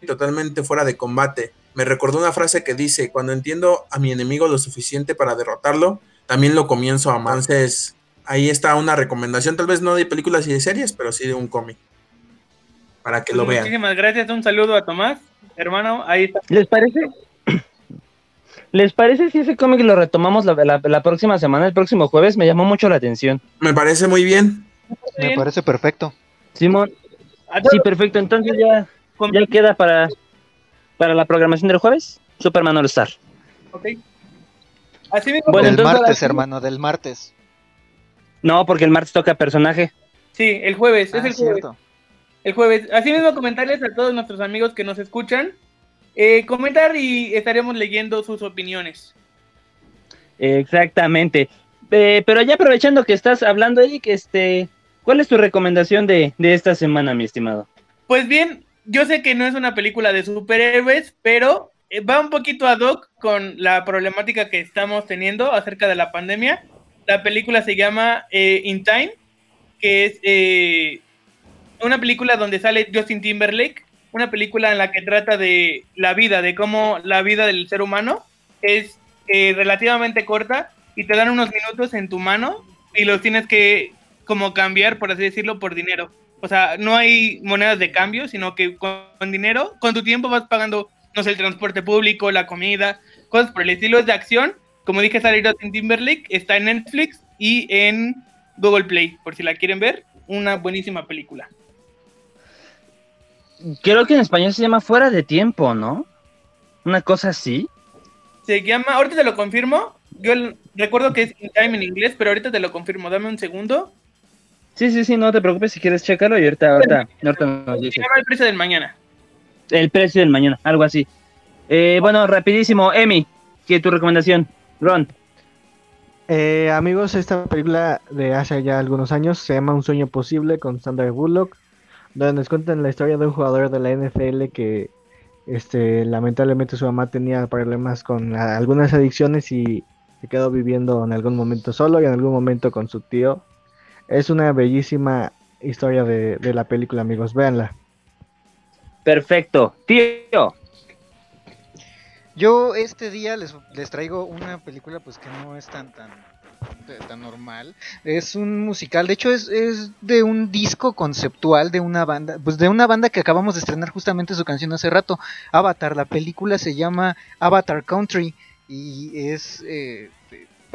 totalmente fuera de combate. Me recordó una frase que dice, cuando entiendo a mi enemigo lo suficiente para derrotarlo, también lo comienzo a amar. Entonces, ahí está una recomendación, tal vez no de películas y de series, pero sí de un cómic. Para que lo vean. Muchísimas gracias, un saludo a Tomás, hermano, ahí está. ¿Les parece? ¿Les parece si ese cómic lo retomamos la, la, la, próxima semana, el próximo jueves? Me llamó mucho la atención. Me parece muy bien. Me parece perfecto. Simón. Sí, perfecto. Entonces ya, ya queda para, para la programación del jueves. Superman All Star. Ok. Así mismo. Bueno, del entonces, martes, hermano, del martes. No, porque el martes toca personaje. Sí, el jueves, ah, es el jueves. Cierto. El jueves. Así mismo comentarles a todos nuestros amigos que nos escuchan. Eh, comentar y estaremos leyendo sus opiniones. Exactamente. Eh, pero ya aprovechando que estás hablando ahí, que este, ¿cuál es tu recomendación de, de, esta semana, mi estimado? Pues bien, yo sé que no es una película de superhéroes, pero eh, va un poquito ad hoc con la problemática que estamos teniendo acerca de la pandemia. La película se llama eh, In Time, que es eh, una película donde sale Justin Timberlake una película en la que trata de la vida, de cómo la vida del ser humano es eh, relativamente corta y te dan unos minutos en tu mano y los tienes que como cambiar, por así decirlo, por dinero. O sea, no hay monedas de cambio, sino que con, con dinero, con tu tiempo vas pagando, no sé, el transporte público, la comida, cosas por el estilo es de acción. Como dije, salió en Timberlake, está en Netflix y en Google Play, por si la quieren ver, una buenísima película. Creo que en español se llama Fuera de Tiempo, ¿no? Una cosa así. Se llama, ahorita te lo confirmo. Yo recuerdo que es In Time en inglés, pero ahorita te lo confirmo. Dame un segundo. Sí, sí, sí, no te preocupes si quieres checarlo y ahorita, ahorita, ahorita nos llama El precio del mañana. El precio del mañana, algo así. Eh, bueno, rapidísimo, Emi, ¿qué es tu recomendación? Ron. Eh, amigos, esta película de hace ya algunos años se llama Un sueño posible con Sandra Bullock donde nos cuentan la historia de un jugador de la NFL que este lamentablemente su mamá tenía problemas con la, algunas adicciones y se quedó viviendo en algún momento solo y en algún momento con su tío. Es una bellísima historia de, de la película, amigos, véanla. Perfecto. Tío. Yo este día les, les traigo una película pues que no es tan tan tan normal. Es un musical, de hecho es, es, de un disco conceptual de una banda, pues de una banda que acabamos de estrenar justamente su canción hace rato, Avatar. La película se llama Avatar Country y es eh,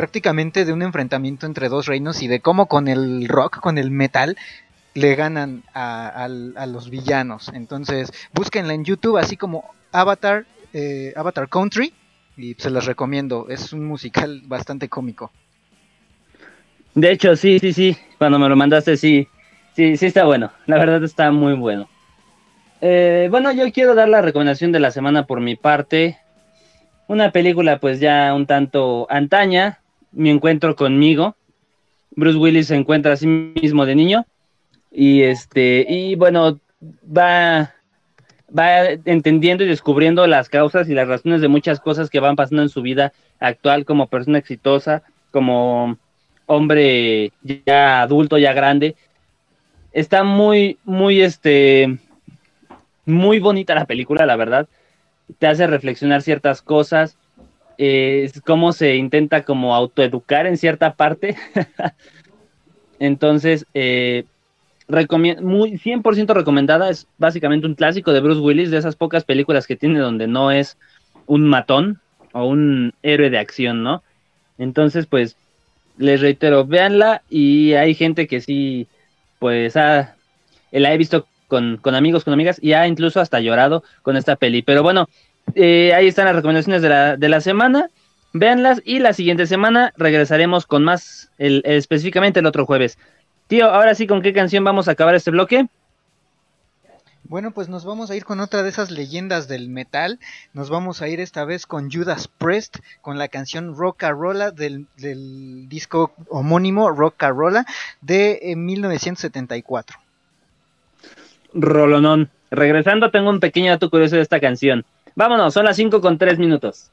prácticamente de un enfrentamiento entre dos reinos y de cómo con el rock, con el metal, le ganan a, a, los villanos. Entonces, búsquenla en YouTube así como Avatar, eh, Avatar Country y se las recomiendo. Es un musical bastante cómico. De hecho, sí, sí, sí. Cuando me lo mandaste, sí. Sí, sí está bueno. La verdad está muy bueno. Eh, bueno, yo quiero dar la recomendación de la semana por mi parte. Una película pues ya un tanto antaña. Mi encuentro conmigo. Bruce Willis se encuentra a sí mismo de niño. Y este, y bueno, va va entendiendo y descubriendo las causas y las razones de muchas cosas que van pasando en su vida actual como persona exitosa, como hombre ya adulto, ya grande. Está muy, muy, este, muy bonita la película, la verdad. Te hace reflexionar ciertas cosas, eh, cómo se intenta como autoeducar en cierta parte. Entonces, eh, muy 100% recomendada, es básicamente un clásico de Bruce Willis, de esas pocas películas que tiene donde no es un matón o un héroe de acción, ¿no? Entonces, pues, les reitero, véanla y hay gente que sí, pues, la he visto con, amigos, con amigas y ha incluso hasta llorado con esta peli. Pero bueno, eh, ahí están las recomendaciones de la, de la semana. Véanlas y la siguiente semana regresaremos con más, el, específicamente el otro jueves. Tío, ahora sí, ¿con qué canción vamos a acabar este bloque? Bueno, pues nos vamos a ir con otra de esas leyendas del metal. Nos vamos a ir esta vez con Judas Priest, con la canción Rolla del, del disco homónimo Rolla de 1974. Eh, Rolonón. Regresando, tengo un pequeño dato curioso de esta canción. Vámonos, son las 5 con 3 minutos.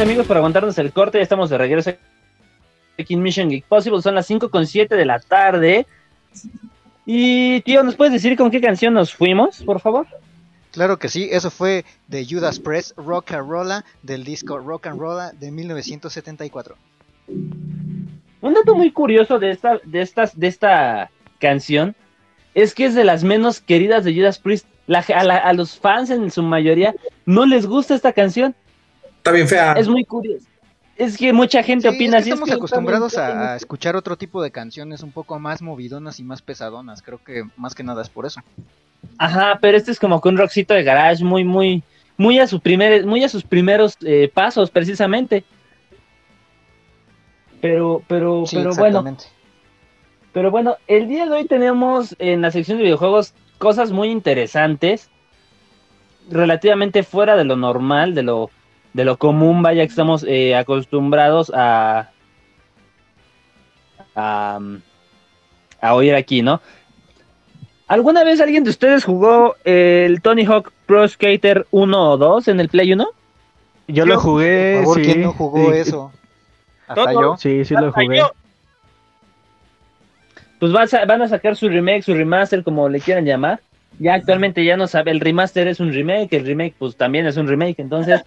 Amigos por aguantarnos el corte. Ya estamos de regreso aquí en Mission Geek Possible. Son las 5 con 7 de la tarde. Y tío, ¿nos puedes decir con qué canción nos fuimos, por favor? Claro que sí, eso fue de Judas Press Rock and Rolla del disco Rock and Rolla de 1974. Un dato muy curioso de esta, de estas, de esta canción es que es de las menos queridas de Judas Priest. La- a, la- a los fans en su mayoría no les gusta esta canción. Está bien fea. Es muy curioso. Es que mucha gente Sí, opina es que así. es estamos que acostumbrados a, escuchar otro tipo de canciones un poco más movidonas y más pesadonas. Creo que más que nada es por eso. Ajá, pero este es como que un rockcito de garage muy, muy, muy a su primer, muy a sus primeros eh, pasos, precisamente. Pero, pero, Sí, pero bueno, pero bueno, el día de hoy tenemos en la sección de videojuegos cosas muy interesantes, relativamente fuera de lo normal, de lo, de lo común, vaya que estamos eh, acostumbrados a, a, a oír aquí, ¿no? ¿Alguna vez alguien de ustedes jugó el Tony Hawk Pro Skater 1 o 2 en el Play 1? Yo lo jugué, Por favor, sí. ¿quién no jugó sí. eso? Hasta yo. Sí, sí lo jugué. yo. Pues van a, van a sacar su remake, su remaster, como le quieran llamar. Ya actualmente ya no sabe, el remaster es un remake, el remake pues también es un remake, entonces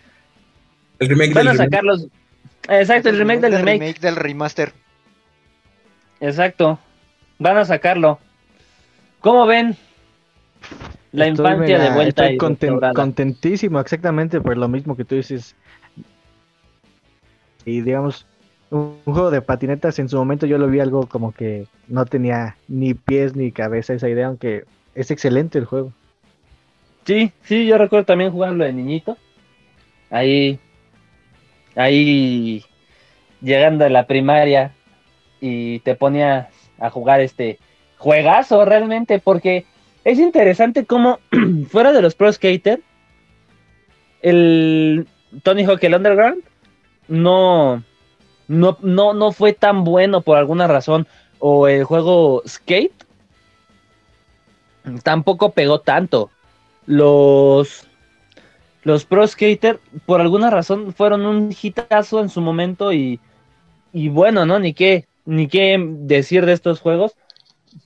El remake van del a remake. sacar los... Exacto, el remake del remake, del remaster. exacto. Van a sacarlo. ¿Cómo ven? La Estoy, infancia mira, de vuelta Estoy contentísimo, exactamente por lo mismo que tú dices. Y digamos, un, un juego de patinetas en su momento yo lo vi algo como que no tenía ni pies ni cabeza esa idea, aunque es excelente el juego. Sí, sí, yo recuerdo también jugarlo de niñito. Ahí, ahí, llegando a la primaria y te ponía a jugar este juegazo realmente, porque es interesante cómo fuera de los Pro Skater, el Tony Hawk el Underground no, no, no, no fue tan bueno por alguna razón, o el juego Skate tampoco pegó tanto. Los los Pro Skater por alguna razón fueron un hitazo en su momento y, y bueno, ¿no? Ni qué, ni qué decir de estos juegos.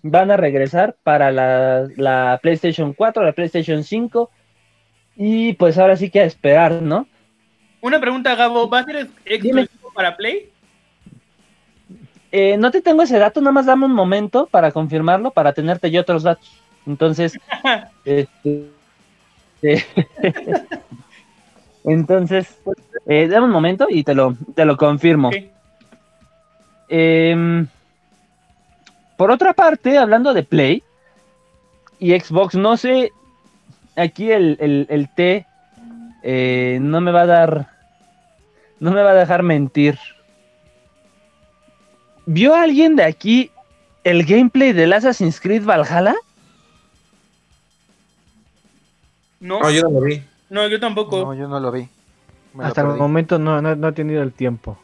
Van a regresar para la, la PlayStation 4, la PlayStation 5 y pues ahora sí que a esperar, ¿no? Una pregunta, Gabo, ¿va a ser ex- exclusivo para Play? Eh, no te tengo ese dato, nada más dame un momento para confirmarlo, para tenerte yo otros datos. Entonces, este, eh, entonces, eh, dame un momento y te lo, te lo confirmo. Em, por otra parte, hablando de Play y Xbox, no sé, aquí el, el, el T eh, no me va a dar, no me va a dejar mentir. ¿Vio alguien de aquí el gameplay del Assassin's Creed Valhalla? No, No, yo no lo vi. no, yo tampoco. No, yo no lo vi. Me lo Hasta el momento no, no, no he tenido el tiempo.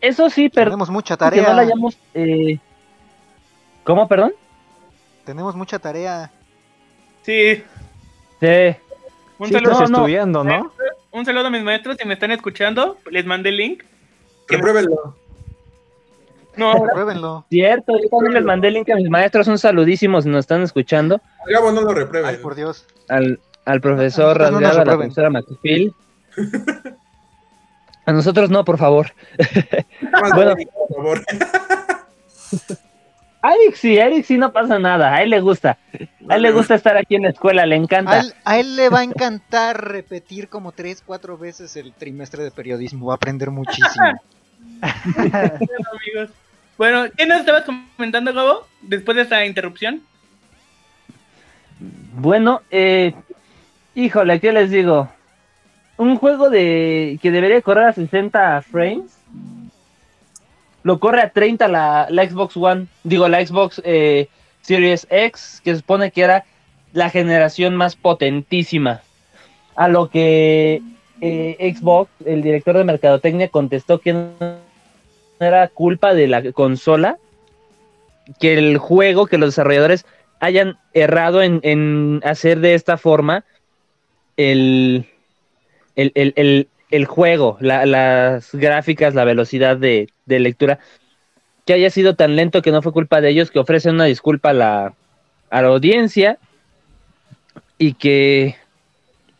Eso sí, pero Tenemos mucha que no tarea. la hayamos... eh, ¿Cómo, perdón? Tenemos mucha tarea. Sí, Sí. un Sí, saludo. estás no. estudiando, ¿no? Un saludo a mis maestros si me están escuchando. Les mandé el link. Repruébenlo. No, Pruébenlo. Cierto, yo también les mandé el link a mis maestros, un saludísimo si nos están escuchando, Al Gabo no lo Ay, reprueben. por Dios. al, al profesor A nosotros no a la profesora McPhil. A nosotros no, por favor. Bueno. por favor. A Eric sí, a Eric sí no pasa nada, a él le gusta. A él le gusta estar aquí en la escuela, le A encanta. él, a él le va a encantar repetir como tres, cuatro veces el trimestre de periodismo. Va a aprender muchísimo. Bueno, ¿qué nos estabas comentando, Gabo? Después de esta interrupción. Bueno, eh, híjole, ¿qué les digo? Un juego de que debería correr a 60 frames, lo corre a 30 la, la Xbox One, digo la Xbox eh, Series X, que se supone que era la generación más potentísima. A lo que eh, Xbox, el director de mercadotecnia, contestó que no era culpa de la consola, que el juego, que los desarrolladores hayan errado en, hacer de esta forma el, el, el, el- el juego, la- las gráficas, la velocidad de, de lectura, que haya sido tan lento que no fue culpa de ellos, que ofrecen una disculpa a la, a la audiencia y que,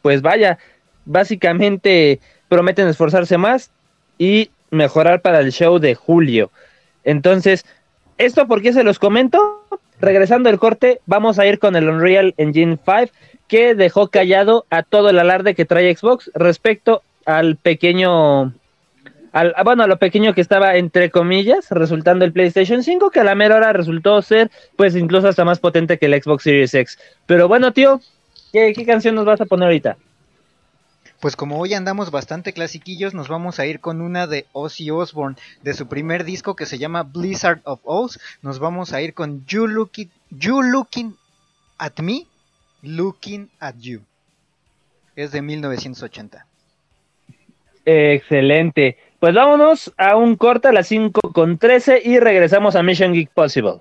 pues vaya, básicamente prometen esforzarse más y mejorar para el show de julio. Entonces, ¿esto por qué se los comento? regresando el corte, vamos a ir con el Unreal Engine 5 que dejó callado a todo el alarde que trae Xbox respecto al pequeño al, bueno, a lo pequeño que estaba entre comillas, resultando el PlayStation 5, que a la mera hora resultó ser, pues incluso hasta más potente que el Xbox Series X. Pero bueno, tío, ¿qué, qué canción nos vas a poner ahorita? Pues como hoy andamos bastante clasiquillos, nos vamos a ir con una de Ozzy Osbourne, de su primer disco que se llama Blizzard of Oz. Nos vamos a ir con You Looking, you looking at Me, Looking at You. Es de 1980. Excelente. Pues vámonos a un corte a las 5 con 13 y regresamos a Mission Geek Possible.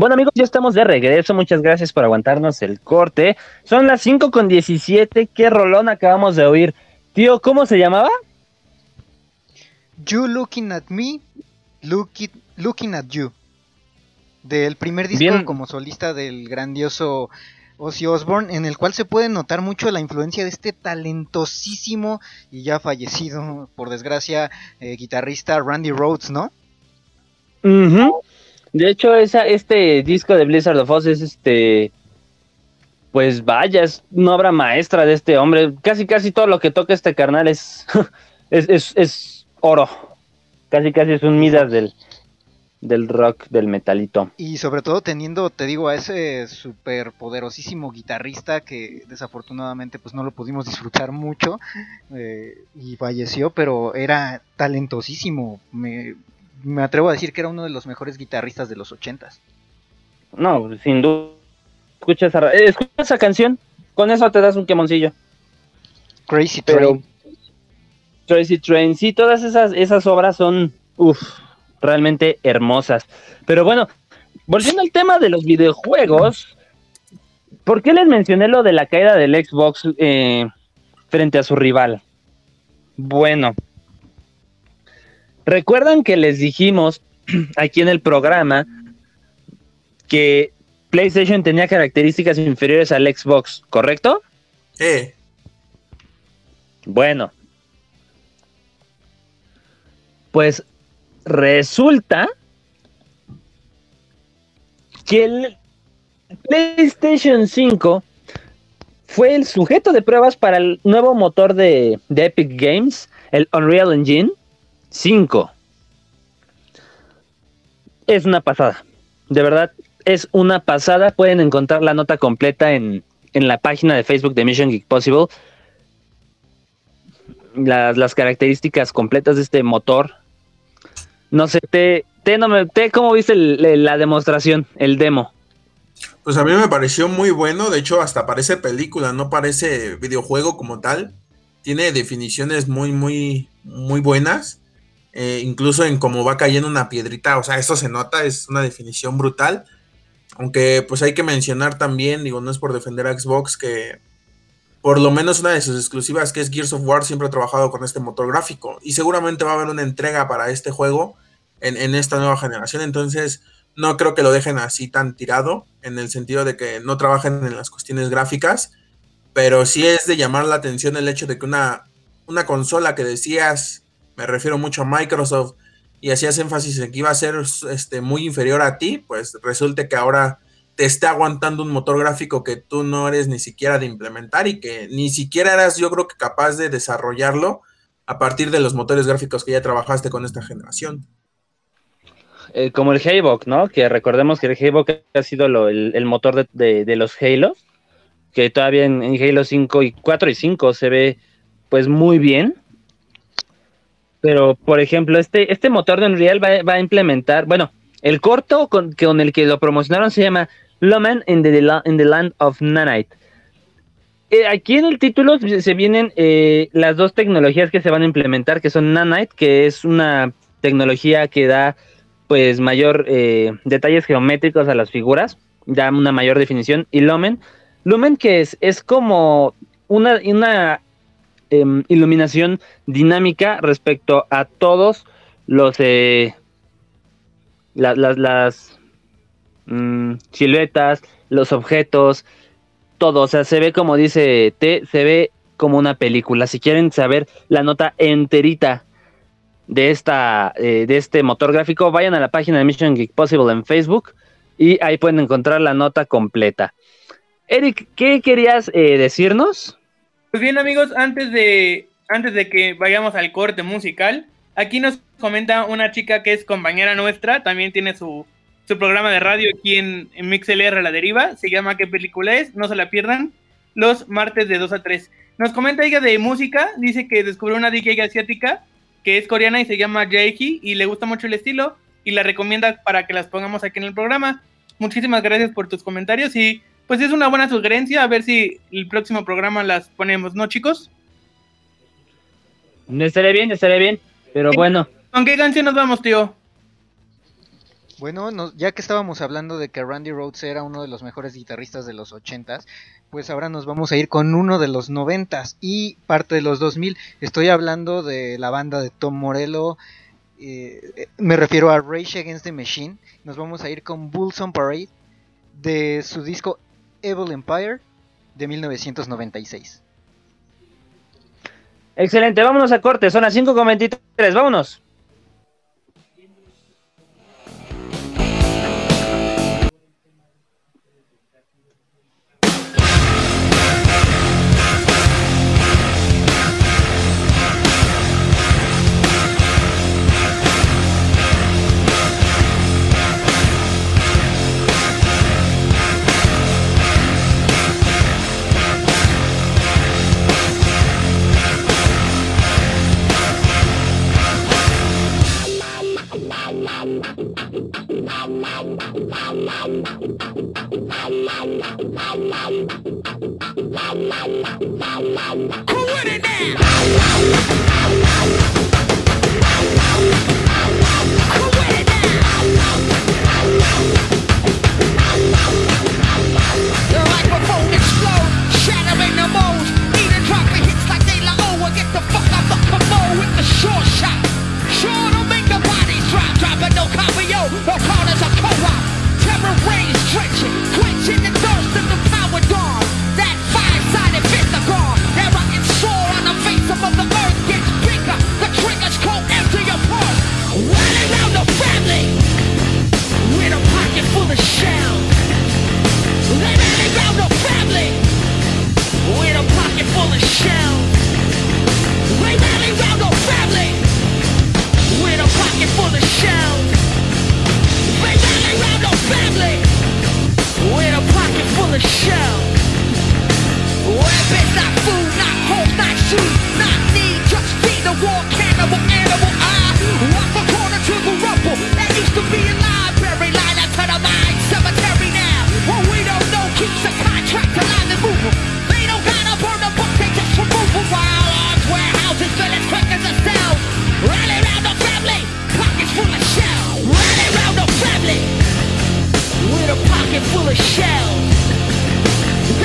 Bueno amigos, ya estamos de regreso. Muchas gracias por aguantarnos el corte. Son las 5 con 17. ¿Qué rolón acabamos de oír? Tío, ¿cómo se llamaba? You Looking at Me, looking, looking at You. Del primer disco Bien. como solista del grandioso Ozzy Osbourne, en el cual se puede notar mucho la influencia de este talentosísimo y ya fallecido, por desgracia, eh, guitarrista Randy Rhodes, ¿no? Ujú. De hecho, este disco de Blizzard of Oz es este. Pues vaya, es una obra maestra de este hombre. Casi, casi todo lo que toca este carnal es. es, es, es oro. Casi, casi es un Midas del, del rock, del metalito. Y sobre todo teniendo, te digo, a ese super poderosísimo guitarrista que desafortunadamente pues no lo pudimos disfrutar mucho eh, y falleció, pero era talentosísimo. Me, me atrevo a decir que era uno de los mejores guitarristas de los ochentas. No, sin duda. Escucha esa, eh, escucha esa canción. Con eso te das un quemoncillo. Crazy Pero. Train. Crazy Train, sí, todas esas, esas obras son. Uf, realmente hermosas. Pero bueno, volviendo al tema de los videojuegos. ¿Por qué les mencioné lo de la caída del Xbox eh, frente a su rival? Bueno, recuerdan que les dijimos aquí en el programa que PlayStation tenía características inferiores al Xbox, ¿correcto? Eh, Bueno, pues resulta que el PlayStation 5 fue el sujeto de pruebas para el nuevo motor de, de Epic Games, el Unreal Engine 5. Es una pasada, de verdad, es una pasada. Pueden encontrar la nota completa en, en la página de Facebook de Mission Geek Possible las, las características completas de este motor. No sé, te, te, no te ¿cómo viste la demostración, el demo? Pues a mí me pareció muy bueno, de hecho hasta parece película, no parece videojuego como tal. Tiene definiciones muy, muy, muy buenas. Eh, incluso en cómo va cayendo una piedrita, o sea, eso se nota, es una definición brutal. Aunque pues hay que mencionar también, digo, no es por defender a Xbox, que por lo menos una de sus exclusivas, que es Gears of War, siempre ha trabajado con este motor gráfico. Y seguramente va a haber una entrega para este juego en, esta nueva generación. Entonces, no creo que lo dejen así tan tirado, en el sentido de que no trabajen en las cuestiones gráficas. Pero sí es de llamar la atención el hecho de que una, una consola que decías, me refiero mucho a Microsoft, y hacías énfasis en que iba a ser este, muy inferior a ti, pues resulte que ahora te está aguantando un motor gráfico que tú no eres ni siquiera de implementar y que ni siquiera eras yo creo que capaz de desarrollarlo a partir de los motores gráficos que ya trabajaste con esta generación. Eh, como el Haybock, ¿no? Que recordemos que el Haybock ha sido el, motor de los Halo, que todavía en, en Halo 5 y 4 y 5 se ve pues muy bien. Pero, por ejemplo, este, este motor de Unreal va, va a implementar, bueno, el corto con, con el que lo promocionaron se llama Lumen in the, in the Land of Nanite. Eh, aquí en el título se vienen eh, las dos tecnologías que se van a implementar, que son Nanite, que es una tecnología que da pues mayor eh, detalles geométricos a las figuras, da una mayor definición, y Lumen, Lumen que es, es como una, una em, iluminación dinámica respecto a todos los eh, la- las, las mm, siluetas, los objetos, todo, o sea, se ve como dice T, se ve como una película. Si quieren saber la nota enterita de esta eh, de este motor gráfico, vayan a la página de Mission Geek Possible en Facebook y ahí pueden encontrar la nota completa. Eric, ¿qué querías eh, decirnos? Pues bien amigos, antes de, antes de que vayamos al corte musical, aquí nos comenta una chica que es compañera nuestra, también tiene su, su programa de radio aquí en, en MixLR La Deriva, se llama ¿Qué película es? No se la pierdan, los martes de 2 a 3. Nos comenta ella de música, dice que descubrió una DJ asiática que es coreana y se llama Jaehi y le gusta mucho el estilo y la recomienda para que las pongamos aquí en el programa. Muchísimas gracias por tus comentarios y pues es una buena sugerencia, a ver si el próximo programa las ponemos, ¿no, chicos? No estaría bien, estaría bien, pero bueno. ¿Con qué canción nos vamos, tío? Bueno, no, ya que estábamos hablando de que Randy Rhodes era uno de los mejores guitarristas de los 80s, pues ahora nos vamos a ir con uno de los 90s y parte de los 2000. Estoy hablando de la banda de Tom Morello, eh, me refiero a Rage Against the Machine. Nos vamos a ir con Bulls on Parade de su disco Evil Empire de 1996. Excelente, vámonos a corte, son las 5.23, vámonos. Who would it now? shout. Not food, not not shoes, not need. Just feed the war cannibal animal. I walk corner to the rubble that used to be a library. Up to the cemetery now. We don't know keeps a contract. They don't gotta burn the book, they just remove warehouses fill as quick as round the family, pockets full of shells. Round the family with a pocket full of shells.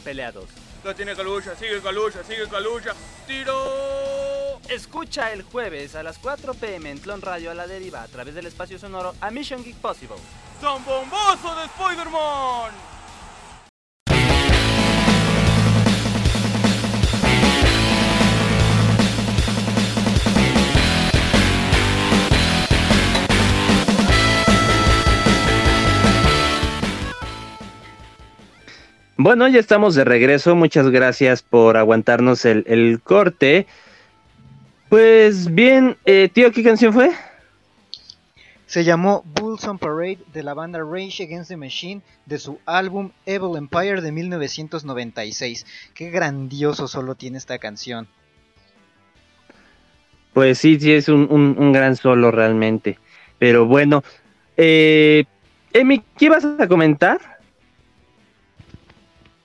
están peleados. La tiene Calucha, sigue Calucha, sigue Calucha. ¡Tiro! Escucha el jueves a las 4 pm en Clon Radio a la deriva a través del espacio sonoro a Mission Geek Possible. ¡Son bomboso de Spider-Man! Bueno, ya estamos de regreso. Muchas gracias por aguantarnos el, corte. Pues bien, eh, tío, ¿qué canción fue? Se llamó Bulls on Parade de la banda Rage Against the Machine de su álbum Evil Empire de 1996. Qué grandioso solo tiene esta canción. Pues sí, sí, es un, un, un gran solo realmente. Pero bueno, eh, Emi, ¿qué vas a comentar?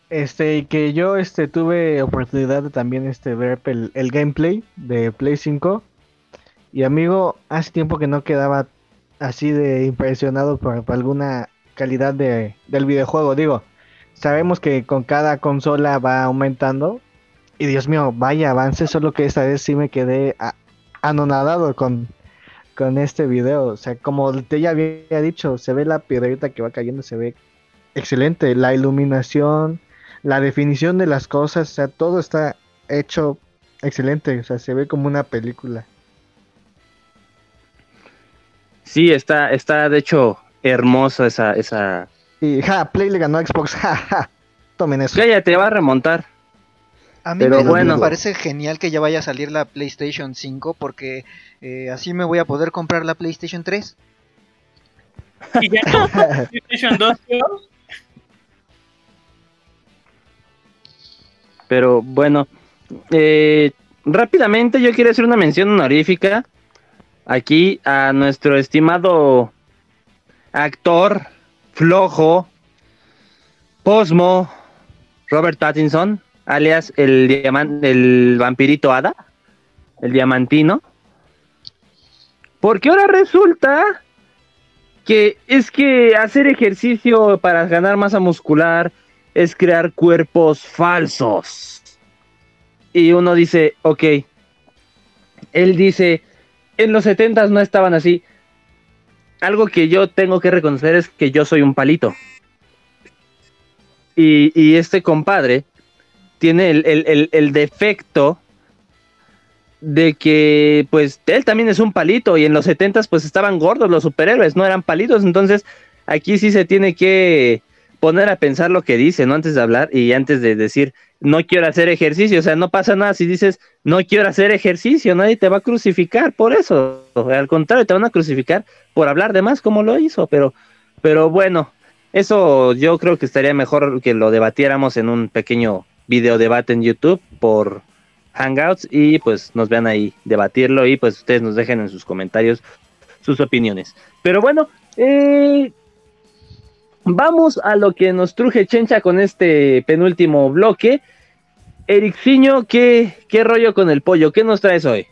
Este, que yo este, tuve oportunidad de también este, ver el, el gameplay de Play 5. Y amigo, hace tiempo que no quedaba así de impresionado por, alguna calidad de, del videojuego. Digo, sabemos que con cada consola va aumentando. Y Dios mío, vaya avance, solo que esta vez sí me quedé anonadado con, con este video. O sea, como te ya había dicho, se ve la piedrita que va cayendo, se ve excelente. La iluminación, la definición de las cosas, o sea, todo está hecho excelente. O sea, se ve como una película. Sí, está, está de hecho hermosa esa, esa. Y ja, Play le ganó a Xbox, ja, ja. Tomen eso. Cállate, va a remontar. A mí Pero me, parece genial que ya vaya a salir la PlayStation 5 porque eh, así me voy a poder comprar la PlayStation 3. Y ya PlayStation 2, Pero bueno, eh, rápidamente yo quiero hacer una mención honorífica aquí a nuestro estimado actor flojo, Posmo, Robert Pattinson, alias el, el vampirito hada, el diamantino. Porque ahora resulta que es que hacer ejercicio para ganar masa muscular es crear cuerpos falsos. Y uno dice, ok, él dice, en los 70 no estaban así. Algo que yo tengo que reconocer es que yo soy un palito. Y, y este compadre tiene el, el- el- el defecto de que pues él también es un palito y en los 70 pues estaban gordos los superhéroes, no eran palitos, entonces aquí sí se tiene que poner a pensar lo que dice, ¿no? Antes de hablar y antes de decir, no quiero hacer ejercicio, o sea, no pasa nada si dices, no quiero hacer ejercicio, nadie te va a crucificar por eso, al contrario, te van a crucificar por hablar de más como lo hizo, pero, pero bueno, eso yo creo que estaría mejor que lo debatiéramos en un pequeño video debate en YouTube por Hangouts y pues nos vean ahí debatirlo y pues ustedes nos dejen en sus comentarios sus opiniones. Pero bueno, eh, vamos a lo que nos truje Chencha con este penúltimo bloque. Ericciño, ¿qué, ¿qué rollo con el pollo? ¿Qué nos traes hoy?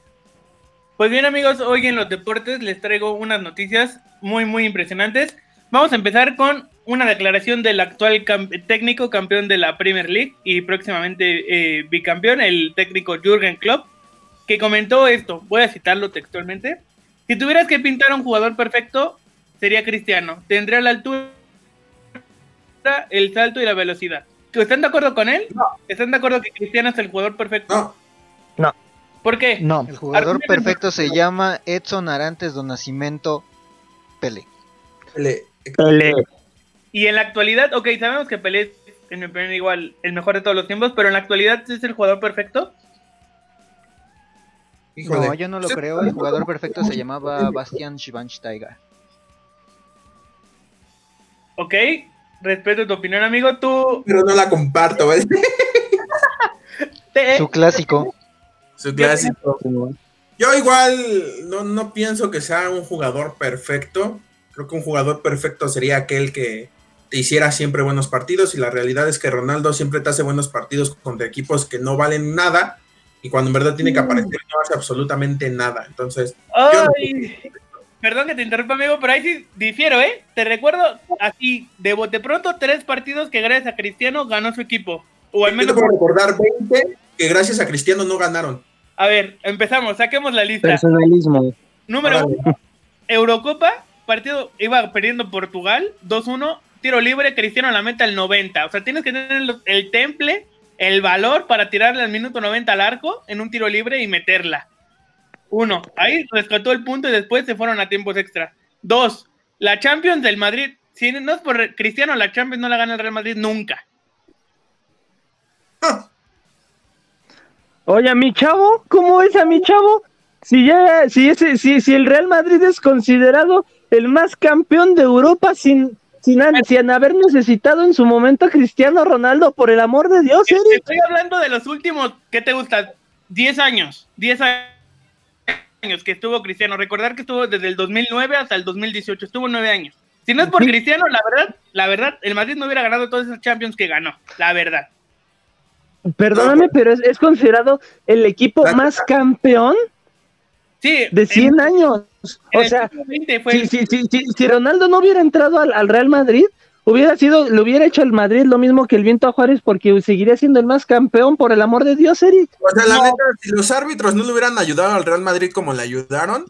Pues bien amigos, hoy en los deportes les traigo unas noticias muy muy impresionantes. Vamos a empezar con una declaración del actual técnico campeón de la Premier League y próximamente eh, bicampeón, el técnico Jürgen Klopp, que comentó esto, voy a citarlo textualmente. Si tuvieras que pintar a un jugador perfecto, sería Cristiano. Tendría la altura, el salto y la velocidad. ¿Están de acuerdo con él? ¿Están de acuerdo que Cristiano es el jugador perfecto? No. ¿Por qué? No. El jugador perfecto se llama Edson Arantes do Nascimento Pele. Y en la actualidad, ok, sabemos que Pelé es, en mi opinión, igual el mejor de todos los tiempos, pero en la actualidad es el jugador perfecto. No, yo no lo creo. El jugador perfecto se llamaba Bastian Schweinsteiger. Ok, respeto tu opinión, amigo. Tú. Pero no la comparto, Su clásico. Su clásico. Yo igual no, no pienso que sea un jugador perfecto. Creo que un jugador perfecto sería aquel que te hiciera siempre buenos partidos y la realidad es que Ronaldo siempre te hace buenos partidos contra equipos que no valen nada y cuando en verdad tiene que aparecer no hace absolutamente nada. Entonces, yo no- perdón que te interrumpa, amigo, pero ahí sí difiero, ¿eh? Te recuerdo así, de bote pronto, tres partidos que gracias a Cristiano ganó su equipo. O al yo te menos. puedo recordar 20 que gracias a Cristiano no ganaron. A ver, empezamos, saquemos la lista. Personalismo. Número uno, Eurocopa, partido iba perdiendo Portugal, 2-1, tiro libre, Cristiano la meta al 90. O sea, tienes que tener el temple, el valor para tirarle al minuto 90 al arco en un tiro libre y meterla. Uno, ahí rescató el punto y después se fueron a tiempos extra. Dos, la Champions del Madrid. Si no es por Cristiano, la Champions no la gana el Real Madrid nunca. Oye, a mi chavo, ¿cómo es a mi chavo? si ya, si ese, si, si el Real Madrid es considerado el más campeón de Europa sin, sin, sin haber necesitado en su momento a Cristiano Ronaldo, por el amor de Dios, Eric. Estoy hablando de los últimos, ¿qué te gusta? 10 años, 10 años que estuvo Cristiano. Recordar que estuvo desde el 2009 hasta el 2018, estuvo 9 años. Si no es por Cristiano, la verdad, la verdad, el Madrid no hubiera ganado todos esos Champions que ganó, la verdad. Perdóname, pero es, es considerado el equipo más campeón Sí, de 100 años. O sea, siglo XX fue si, el- si, si, si, si Ronaldo no hubiera entrado al, al Real Madrid, hubiera sido, le hubiera hecho al Madrid lo mismo que el viento a Juárez, porque seguiría siendo el más campeón, por el amor de Dios, Eric. O sea, la neta, si los árbitros no le hubieran ayudado al Real Madrid como le ayudaron,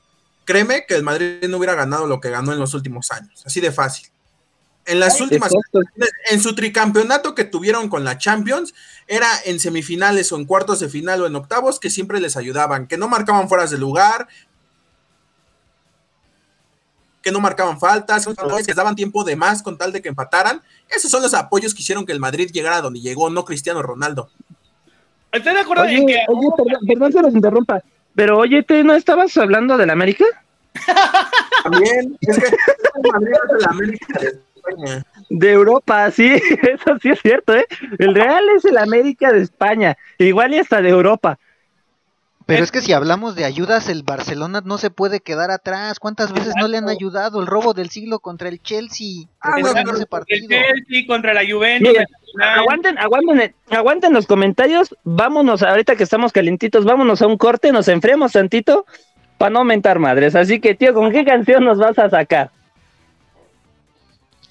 créeme que el Madrid no hubiera ganado lo que ganó en los últimos años. Así de fácil. En las últimas, en su tricampeonato que tuvieron con la Champions, era en semifinales o en cuartos de final o en octavos que siempre les ayudaban, que no marcaban fueras de lugar, que no marcaban faltas, que les daban tiempo de más con tal de que empataran. Esos son los apoyos que hicieron que el Madrid llegara a donde llegó, no Cristiano Ronaldo. ¿Estoy de acuerdo Oye, en que oye, perdón, perdón que los interrumpa, pero oye, ¿te no estabas hablando del América? También, es que el Madrid es el América de España. De Europa, sí, eso sí es cierto, ¿eh? El Real es el América de España, igual y hasta de Europa. Pero es que si hablamos de ayudas, el Barcelona no se puede quedar atrás. ¿Cuántas veces no le han ayudado el robo del siglo contra el Chelsea? Ah, Recuerden no, ese el. Chelsea contra la Juventus. Mira, aguanten, aguanten, aguanten los comentarios, vámonos, ahorita que estamos calentitos, vámonos a un corte, nos enfriamos tantito para no aumentar madres. Así que, tío, ¿con qué canción nos vas a sacar?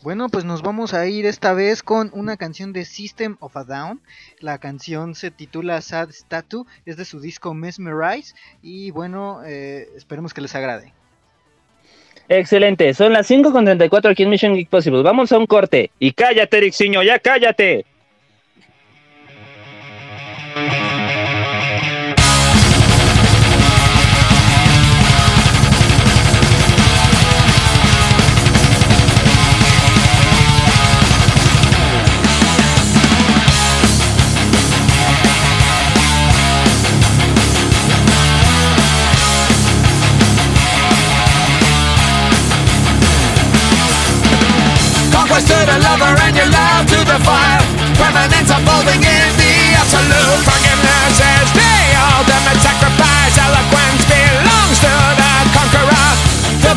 Bueno, pues nos vamos a ir esta vez con una canción de System of a Down. La canción se titula Sad Statue, es de su disco Mesmerize. Y bueno, eh, esperemos que les agrade. Excelente, son las 5 con 34 aquí en Mission Geek Possible. Vamos a un corte. Y cállate, Erixiño, ya cállate.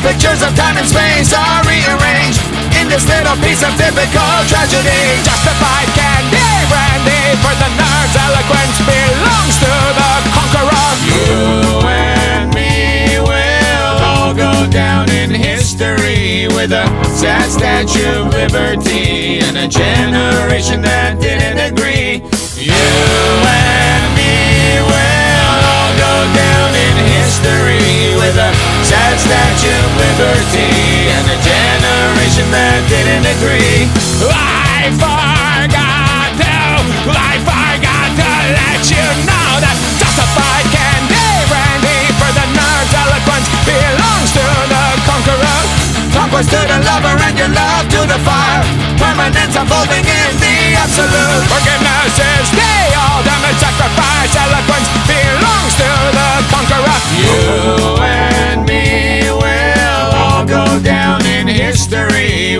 Pictures of time and space are rearranged in this little piece of typical tragedy. Justified candy brandy for the nerves. Eloquence belongs to the conqueror. You and me will all go down in history with a sad statue of liberty and a generation that didn't agree. You and me will all go down in history with a sad statue of liberty and a generation that didn't agree. I forgot to, I forgot to let you know that justified candy brandy for the nerds eloquence belongs to the conqueror. Conquest to the lover and your love to the fire. Permanence unfolding in the absolute. Forgiveness is the ultimate sacrifice. Eloquence belongs to the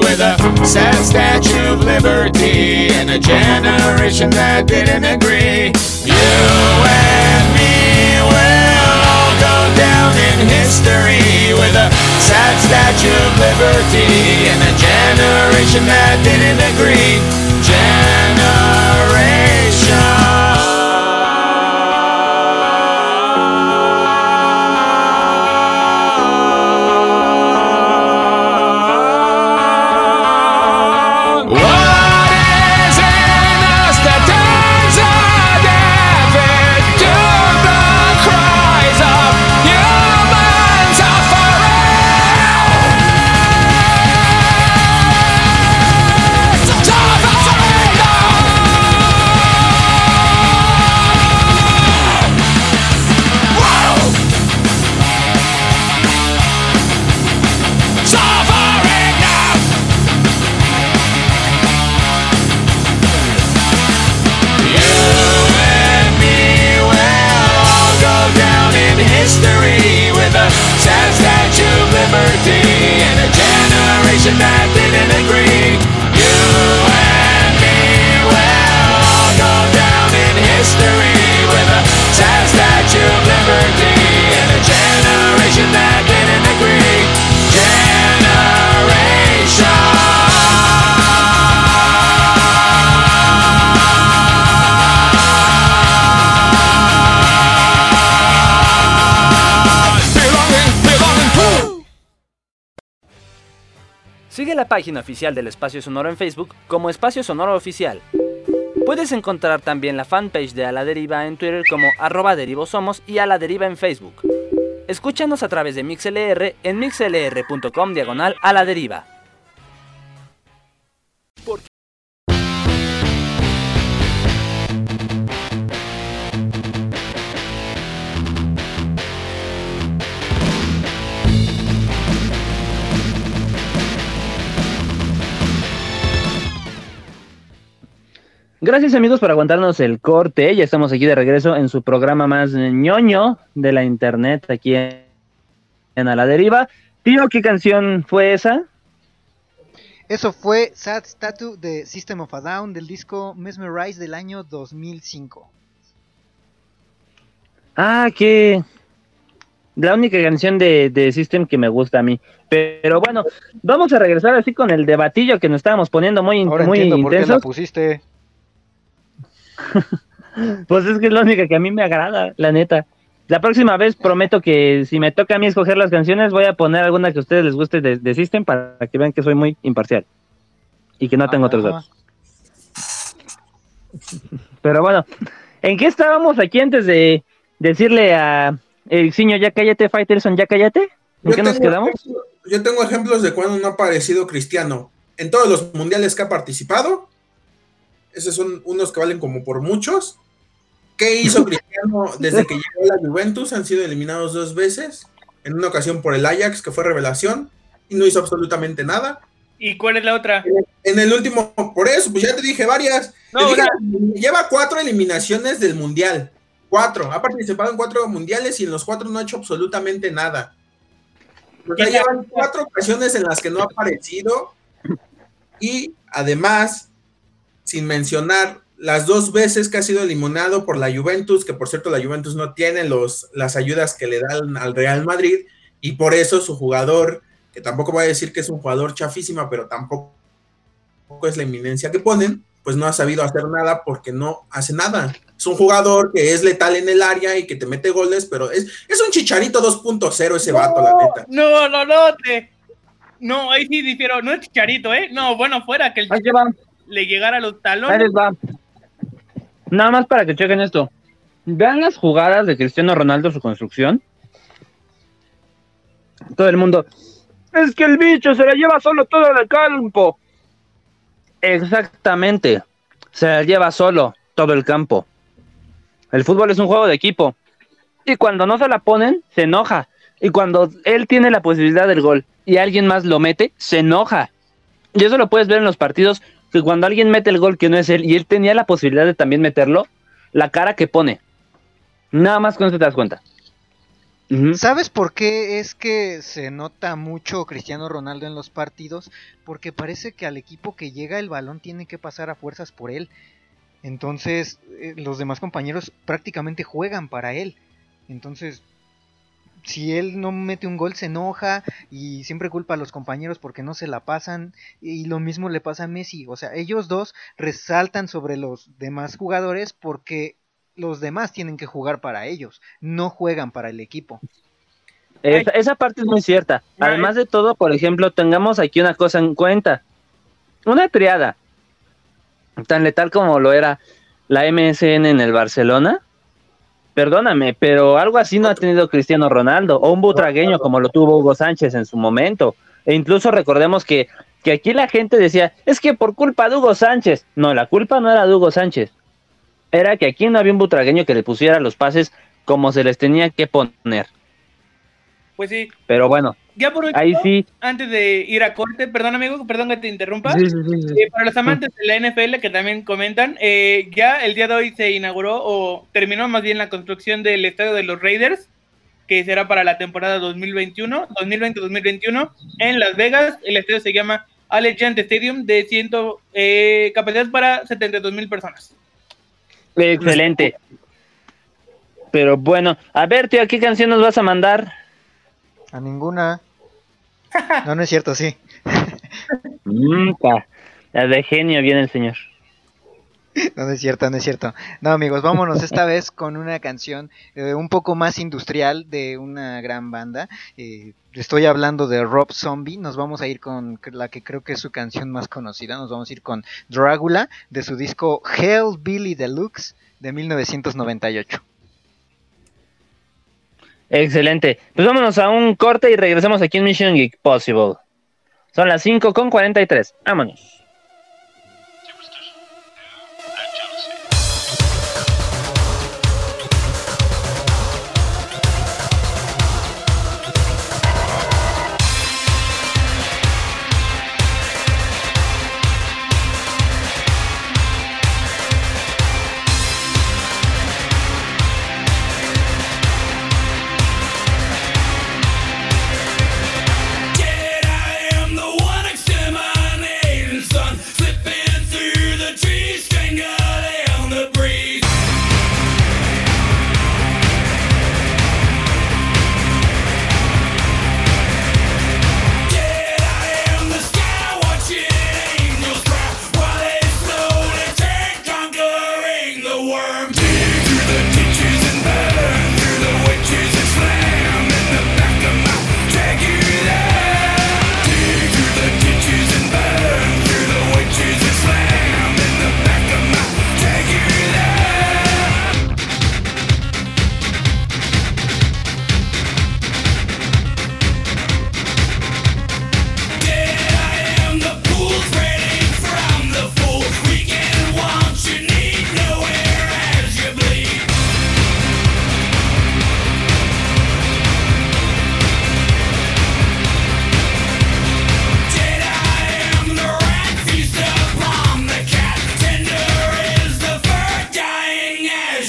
with a sad statue of liberty and a generation that didn't agree. You and me will all go down in history with a sad statue of liberty and a generation that didn't agree. Generation. Página oficial del Espacio Sonoro en Facebook como Espacio Sonoro Oficial. Puedes encontrar también la fanpage de A la Deriva en Twitter como arroba derivosomos y A la Deriva en Facebook. Escúchanos a través de MixLR en mixlr.com diagonal a la deriva. Gracias amigos por aguantarnos el corte. Ya estamos aquí de regreso en su programa más ñoño de la internet aquí en, A la Deriva. Tío, ¿qué canción fue esa? Eso fue Sad Statue de System of a Down del disco Mesmerize del año 2005. Ah, que la única canción de, de, System que me gusta a mí. Pero bueno, vamos a regresar así con el debatillo que nos estábamos poniendo muy, Ahora muy entiendo por qué la pusiste. pues es que es la única que a mí me agrada, la neta. La próxima vez prometo que si me toca a mí escoger las canciones, voy a poner alguna que a ustedes les guste de, de System para que vean que soy muy imparcial y que no tengo otros datos. Pero bueno, ¿en qué estábamos aquí antes de decirle a Erixiño ya cállate, Fighterson ya cállate? ¿En Yo qué nos quedamos? Yo tengo ejemplos de cuando no ha aparecido Cristiano. En todos los mundiales que ha participado, esos son unos que valen como por muchos. ¿Qué hizo Cristiano desde que llegó a la Juventus? Han sido eliminados dos veces. En una ocasión por el Ajax, que fue revelación, y no hizo absolutamente nada. ¿Y cuál es la otra? En el último, por eso, pues ya te dije varias. No, dije, lleva cuatro eliminaciones del mundial. Cuatro. Ha participado en cuatro mundiales y en los cuatro no ha hecho absolutamente nada. O sea, llevan cuatro ocasiones en las que no ha aparecido. Y además, sin mencionar las dos veces que ha sido eliminado por la Juventus, que por cierto la Juventus no tiene los, las ayudas que le dan al Real Madrid, y por eso su jugador, que tampoco voy a decir que es un jugador chafísima, pero tampoco es la eminencia que ponen, pues no ha sabido hacer nada porque no hace nada. Es un jugador que es letal en el área y que te mete goles, pero es, es un chicharito 2.0 ese vato, la neta. No, no, no, te... No, ahí sí difiero. No es chicharito, ¿eh? No, bueno, fuera que el Ahí te va. Le llegara a los Ahí talones. les va. Nada más para que chequen esto. Vean las jugadas de Cristiano Ronaldo, su construcción. Todo el mundo. Es que el bicho se la lleva solo todo el campo. Exactamente. Se la lleva solo todo el campo. El fútbol es un juego de equipo. Y cuando no se la ponen, se enoja. Y cuando él tiene la posibilidad del gol y alguien más lo mete, se enoja. Y eso lo puedes ver en los partidos, que cuando alguien mete el gol que no es él y él tenía la posibilidad de también meterlo, la cara que pone. Nada más con eso te das cuenta. ¿Sabes por qué es que se nota mucho Cristiano Ronaldo en los partidos? Porque parece que al equipo que llega el balón tiene que pasar a fuerzas por él. Entonces eh, los demás compañeros prácticamente juegan para él. Entonces, si él no mete un gol se enoja y siempre culpa a los compañeros porque no se la pasan. Y lo mismo le pasa a Messi. O sea, ellos dos resaltan sobre los demás jugadores porque los demás tienen que jugar para ellos, no juegan para el equipo. Esa, esa parte es muy cierta. Además de todo, por ejemplo, tengamos aquí una cosa en cuenta. Una triada, tan letal como lo era la MSN en el Barcelona, perdóname, pero algo así no ha tenido Cristiano Ronaldo, o un butragueño como lo tuvo Hugo Sánchez en su momento. E incluso recordemos que, que aquí la gente decía, es que por culpa de Hugo Sánchez. No, la culpa no era de Hugo Sánchez. Era que aquí no había un butragueño que le pusiera los pases como se les tenía que poner. Pues sí. Pero bueno, Ya por último, ahí sí. antes de ir a corte, perdón amigo, perdón que te interrumpa. Sí, sí, sí. Eh, para los amantes de la NFL que también comentan, eh, ya el día de hoy se inauguró o terminó más bien la construcción del estadio de los Raiders, que será para la temporada 2021, 2020-2021 en Las Vegas. El estadio se llama Allegiant Stadium de ciento, eh, capacidad para 72 mil personas. Excelente. Pero bueno, a ver, tío, ¿qué canción nos vas a mandar? A ninguna. No, no es cierto, sí. Pa. La de genio viene el señor. No, no es cierto, no es cierto. No, amigos, vámonos esta vez con una canción eh, un poco más industrial de una gran banda. Eh, estoy hablando de Rob Zombie. Nos vamos a ir con la que creo que es su canción más conocida. Nos vamos a ir con Dragula de su disco Hell Billy Deluxe de 1998. Excelente. Pues vámonos a un corte y regresamos aquí en Mission Geek Possible. Son las 5 con 43. Vámonos.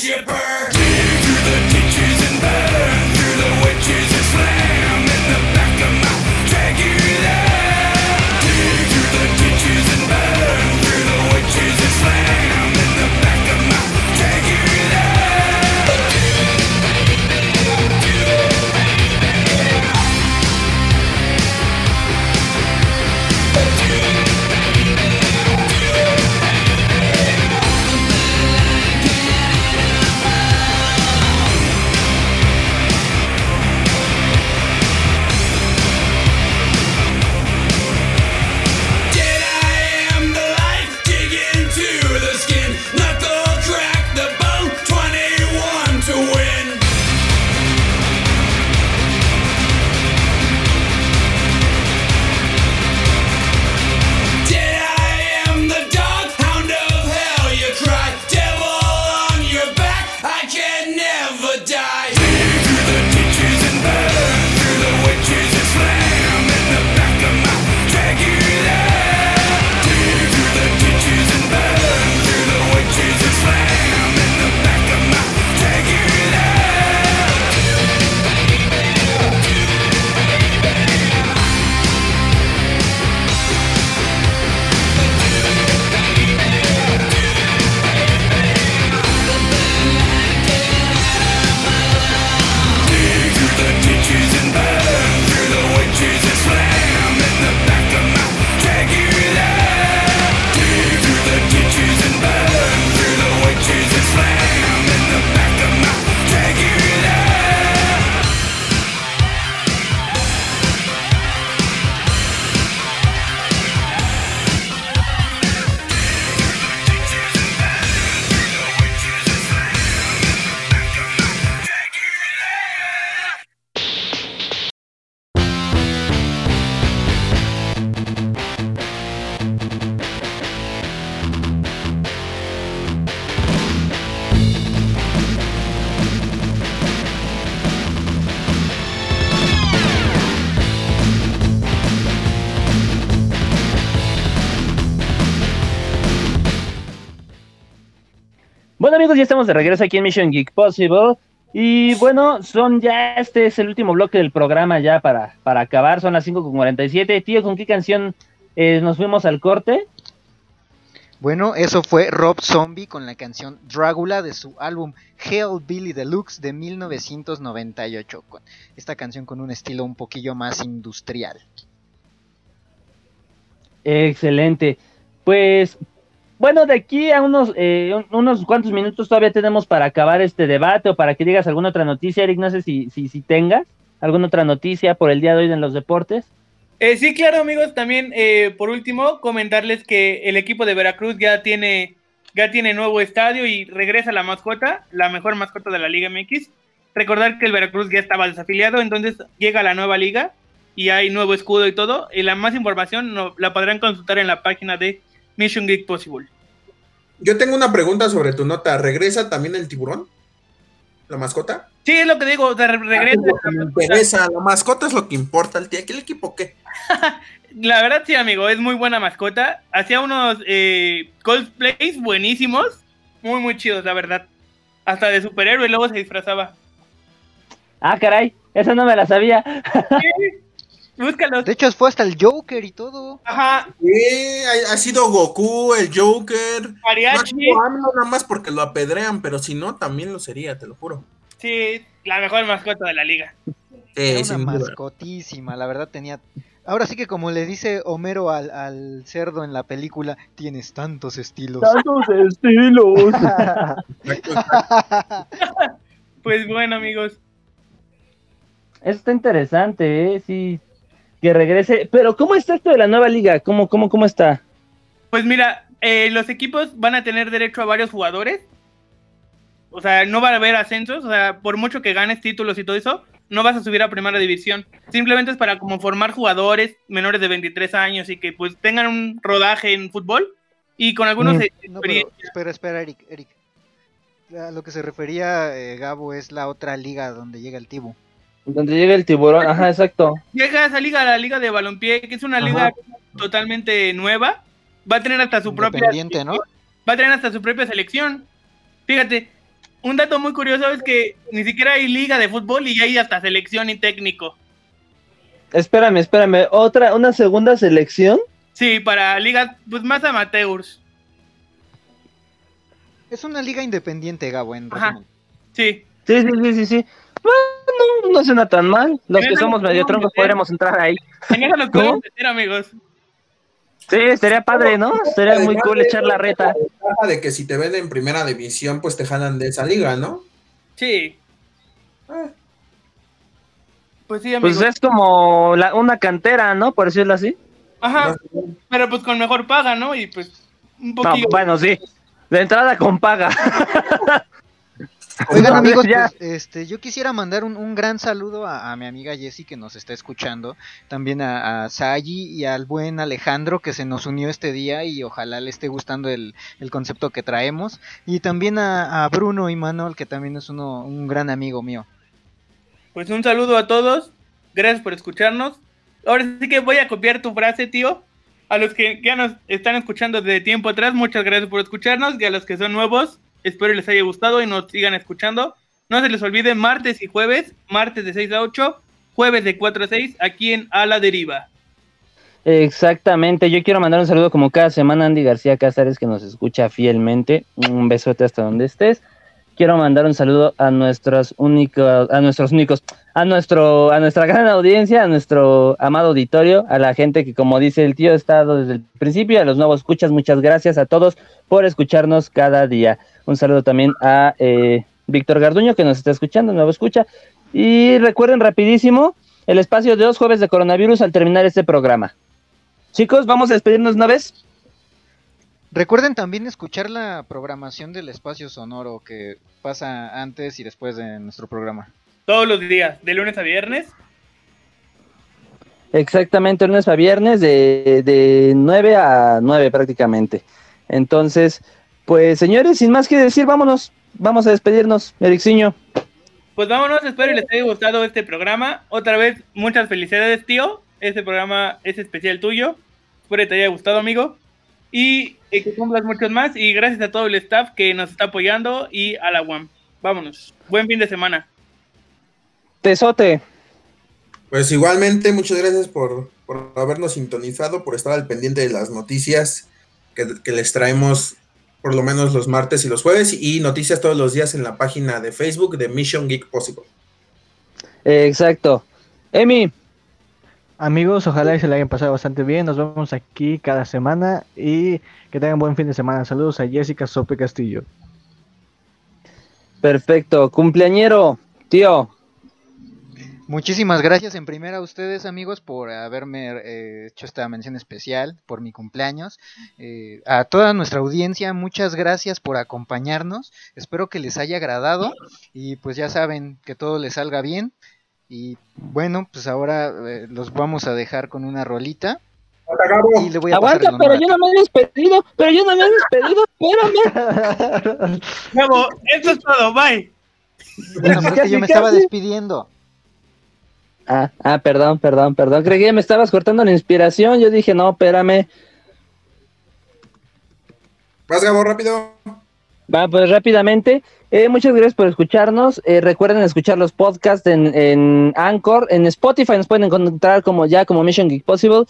Bueno amigos, ya estamos de regreso aquí en Mission Geek Possible. Y bueno, son ya, este es el último bloque del programa ya para, para acabar, son las 5.47. Tío, ¿con qué canción eh, nos fuimos al corte? Bueno, eso fue Rob Zombie con la canción Dragula de su álbum Hell Billy Deluxe de 1998. Con esta canción con un estilo un poquillo más industrial. Excelente. Pues bueno, de aquí a unos, eh, unos cuantos minutos todavía tenemos para acabar este debate o para que digas alguna otra noticia, Eric. No sé si, si, tengas alguna otra noticia por el día de hoy en los deportes. Eh, sí, claro, amigos. También, eh, por último, comentarles que el equipo de Veracruz ya tiene, ya tiene nuevo estadio y regresa la mascota, la mejor mascota de la Liga MX. Recordar que el Veracruz ya estaba desafiliado, entonces llega la nueva liga y hay nuevo escudo y todo. Y la más información la podrán consultar en la página de Mission Geek Possible. Yo tengo una pregunta sobre tu nota. ¿Regresa también el tiburón? ¿La mascota? Sí, es lo que digo, de regresa. Ah, me interesa, la mascota es lo que importa. ¿El, ¿El equipo qué? la verdad, sí, amigo, es muy buena mascota. Hacía unos eh, cosplays buenísimos, muy, muy chidos, la verdad. Hasta de superhéroe, luego se disfrazaba. Ah, caray, esa no me la sabía. Búscalos. De hecho, fue hasta el Joker y todo. Ajá. Sí, ha, ha sido Goku, el Joker. Mariachi. No, nada más porque lo apedrean, pero si no, también lo sería, te lo juro. Sí, la mejor mascota de la liga. Era sin una duda. mascotísima, la verdad tenía... Ahora sí que como le dice Homero al, al cerdo en la película, tienes tantos estilos. Tantos estilos. Pues bueno, amigos. Eso está interesante, ¿eh? Sí, que regrese. Pero, ¿cómo está esto de la nueva liga? ¿Cómo, cómo, cómo está? Pues mira, eh, los equipos van a tener derecho a varios jugadores. O sea, no va a haber ascensos. O sea, por mucho que ganes títulos y todo eso, no vas a subir a primera división. Simplemente es para como formar jugadores menores de 23 años y que pues tengan un rodaje en fútbol y con algunos... Mm. No, pero espera, espera, Eric, Eric. A lo que se refería eh, Gabo es la otra liga donde llega el Tibu. Donde llega el tiburón, ajá, exacto. Llega esa liga, la liga de balompié, que es una liga totalmente nueva. Va a tener hasta su propia... Independiente, ¿no? Va a tener hasta su propia selección. Fíjate, un dato muy curioso es que ni siquiera hay liga de fútbol y hay hasta selección y técnico. Espérame, espérame. ¿Otra, una segunda selección? Sí, para ligas pues, más amateurs. Es una liga independiente, Gabo, en Ajá. Sí. Sí, sí, sí, sí, sí. Bueno, no suena tan mal. Los que somos medio troncos meter. podríamos entrar ahí. En eso lo podemos meter, amigos. Sí, estaría padre, ¿no? Sería muy cool echar la reta. De que si te ven en primera división, pues te jalan de esa liga, ¿no? Sí. Pues sí, amigos. Pues es como la- una cantera, ¿no? Por decirlo así. Ajá. Pero pues con mejor paga, ¿no? Y pues un No, poquito. bueno, sí. De entrada con paga. Oigan amigos, pues, este, yo quisiera mandar un, un gran saludo a, a mi amiga Jessie que nos está escuchando, también a, a Sayi y al buen Alejandro que se nos unió este día y ojalá le esté gustando el, el concepto que traemos, y también a, a Bruno y Manuel que también es uno, un gran amigo mío. Pues un saludo a todos. Gracias por escucharnos. Ahora sí que voy a copiar tu frase, tío. A los que ya nos están escuchando de tiempo atrás, muchas gracias por escucharnos. Y a los que son nuevos, espero les haya gustado y nos sigan escuchando. No se les olvide martes y jueves, martes de 6 a 8, jueves de 4 a 6, aquí en A la Deriva. Exactamente, yo quiero mandar un saludo como cada semana Andy García Cázares que nos escucha fielmente. Un besote hasta donde estés. Quiero mandar un saludo a nuestros únicos, a nuestros únicos, a nuestro, a nuestra gran audiencia, a nuestro amado auditorio, a la gente que como dice el tío ha estado desde el principio, a los nuevos escuchas, muchas gracias a todos por escucharnos cada día. Un saludo también a eh, Víctor Garduño que nos está escuchando, nuevo escucha. Y recuerden rapidísimo el espacio de dos jueves de coronavirus al terminar este programa. Chicos, vamos a despedirnos una vez. Recuerden también escuchar la programación del espacio sonoro que pasa antes y después de nuestro programa. Todos los días, de lunes a viernes. Exactamente, lunes a viernes de, de 9 a 9 prácticamente. Entonces, pues señores, sin más que decir, vámonos. Vamos a despedirnos, Ericciño. Pues vámonos, espero les haya gustado este programa. Otra vez, muchas felicidades, tío. Este programa es especial tuyo. Espero que te haya gustado, amigo. Y eh, que cumplas muchos más. Y gracias a todo el staff que nos está apoyando y a la UAM. Vámonos. Buen fin de semana. Tesote. Pues igualmente, muchas gracias por, por habernos sintonizado, por estar al pendiente de las noticias que, que les traemos por lo menos los martes y los jueves y noticias todos los días en la página de Facebook de Mission Geek Possible. Exacto. Emi, Amigos, ojalá y se le hayan pasado bastante bien. Nos vemos aquí cada semana y que tengan buen fin de semana. Saludos a Jessica Sope Castillo. Perfecto. Cumpleañero, tío. Muchísimas gracias en primera a ustedes amigos por haberme eh, hecho esta mención especial por mi cumpleaños. Eh, a toda nuestra audiencia, muchas gracias por acompañarnos. Espero que les haya agradado y pues ya saben que todo les salga bien. Y bueno, pues ahora eh, los vamos a dejar con una rolita. Y le voy a Aguanta, pero yo no me he despedido, pero yo no me he despedido, espérame. Bravo, eso es todo, bye. Bueno, pero es que yo me estaba despidiendo. Ah, ah, perdón, perdón, perdón. Creí que me estabas cortando la inspiración. Yo dije, no, espérame. Vas, Gabo, rápido. Va, pues rápidamente. Eh, muchas gracias por escucharnos. Eh, recuerden escuchar los podcasts en, en Anchor. En Spotify nos pueden encontrar como ya como Mission Geek Possible.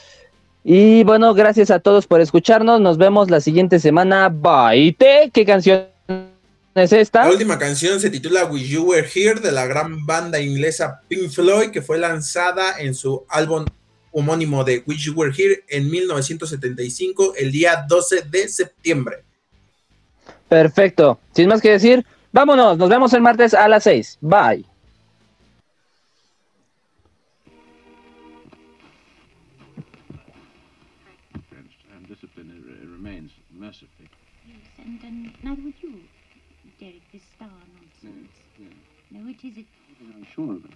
Y bueno, gracias a todos por escucharnos. Nos vemos la siguiente semana. Bye. ¿Qué canción es esta? La última canción se titula Wish You Were Here de la gran banda inglesa Pink Floyd, que fue lanzada en su álbum homónimo de Wish You Were Here en 1975, el día 12 de septiembre. Perfecto. Sin más que decir, vámonos. Nos vemos el martes a las 6. Bye. No, it is. I'm sure of it.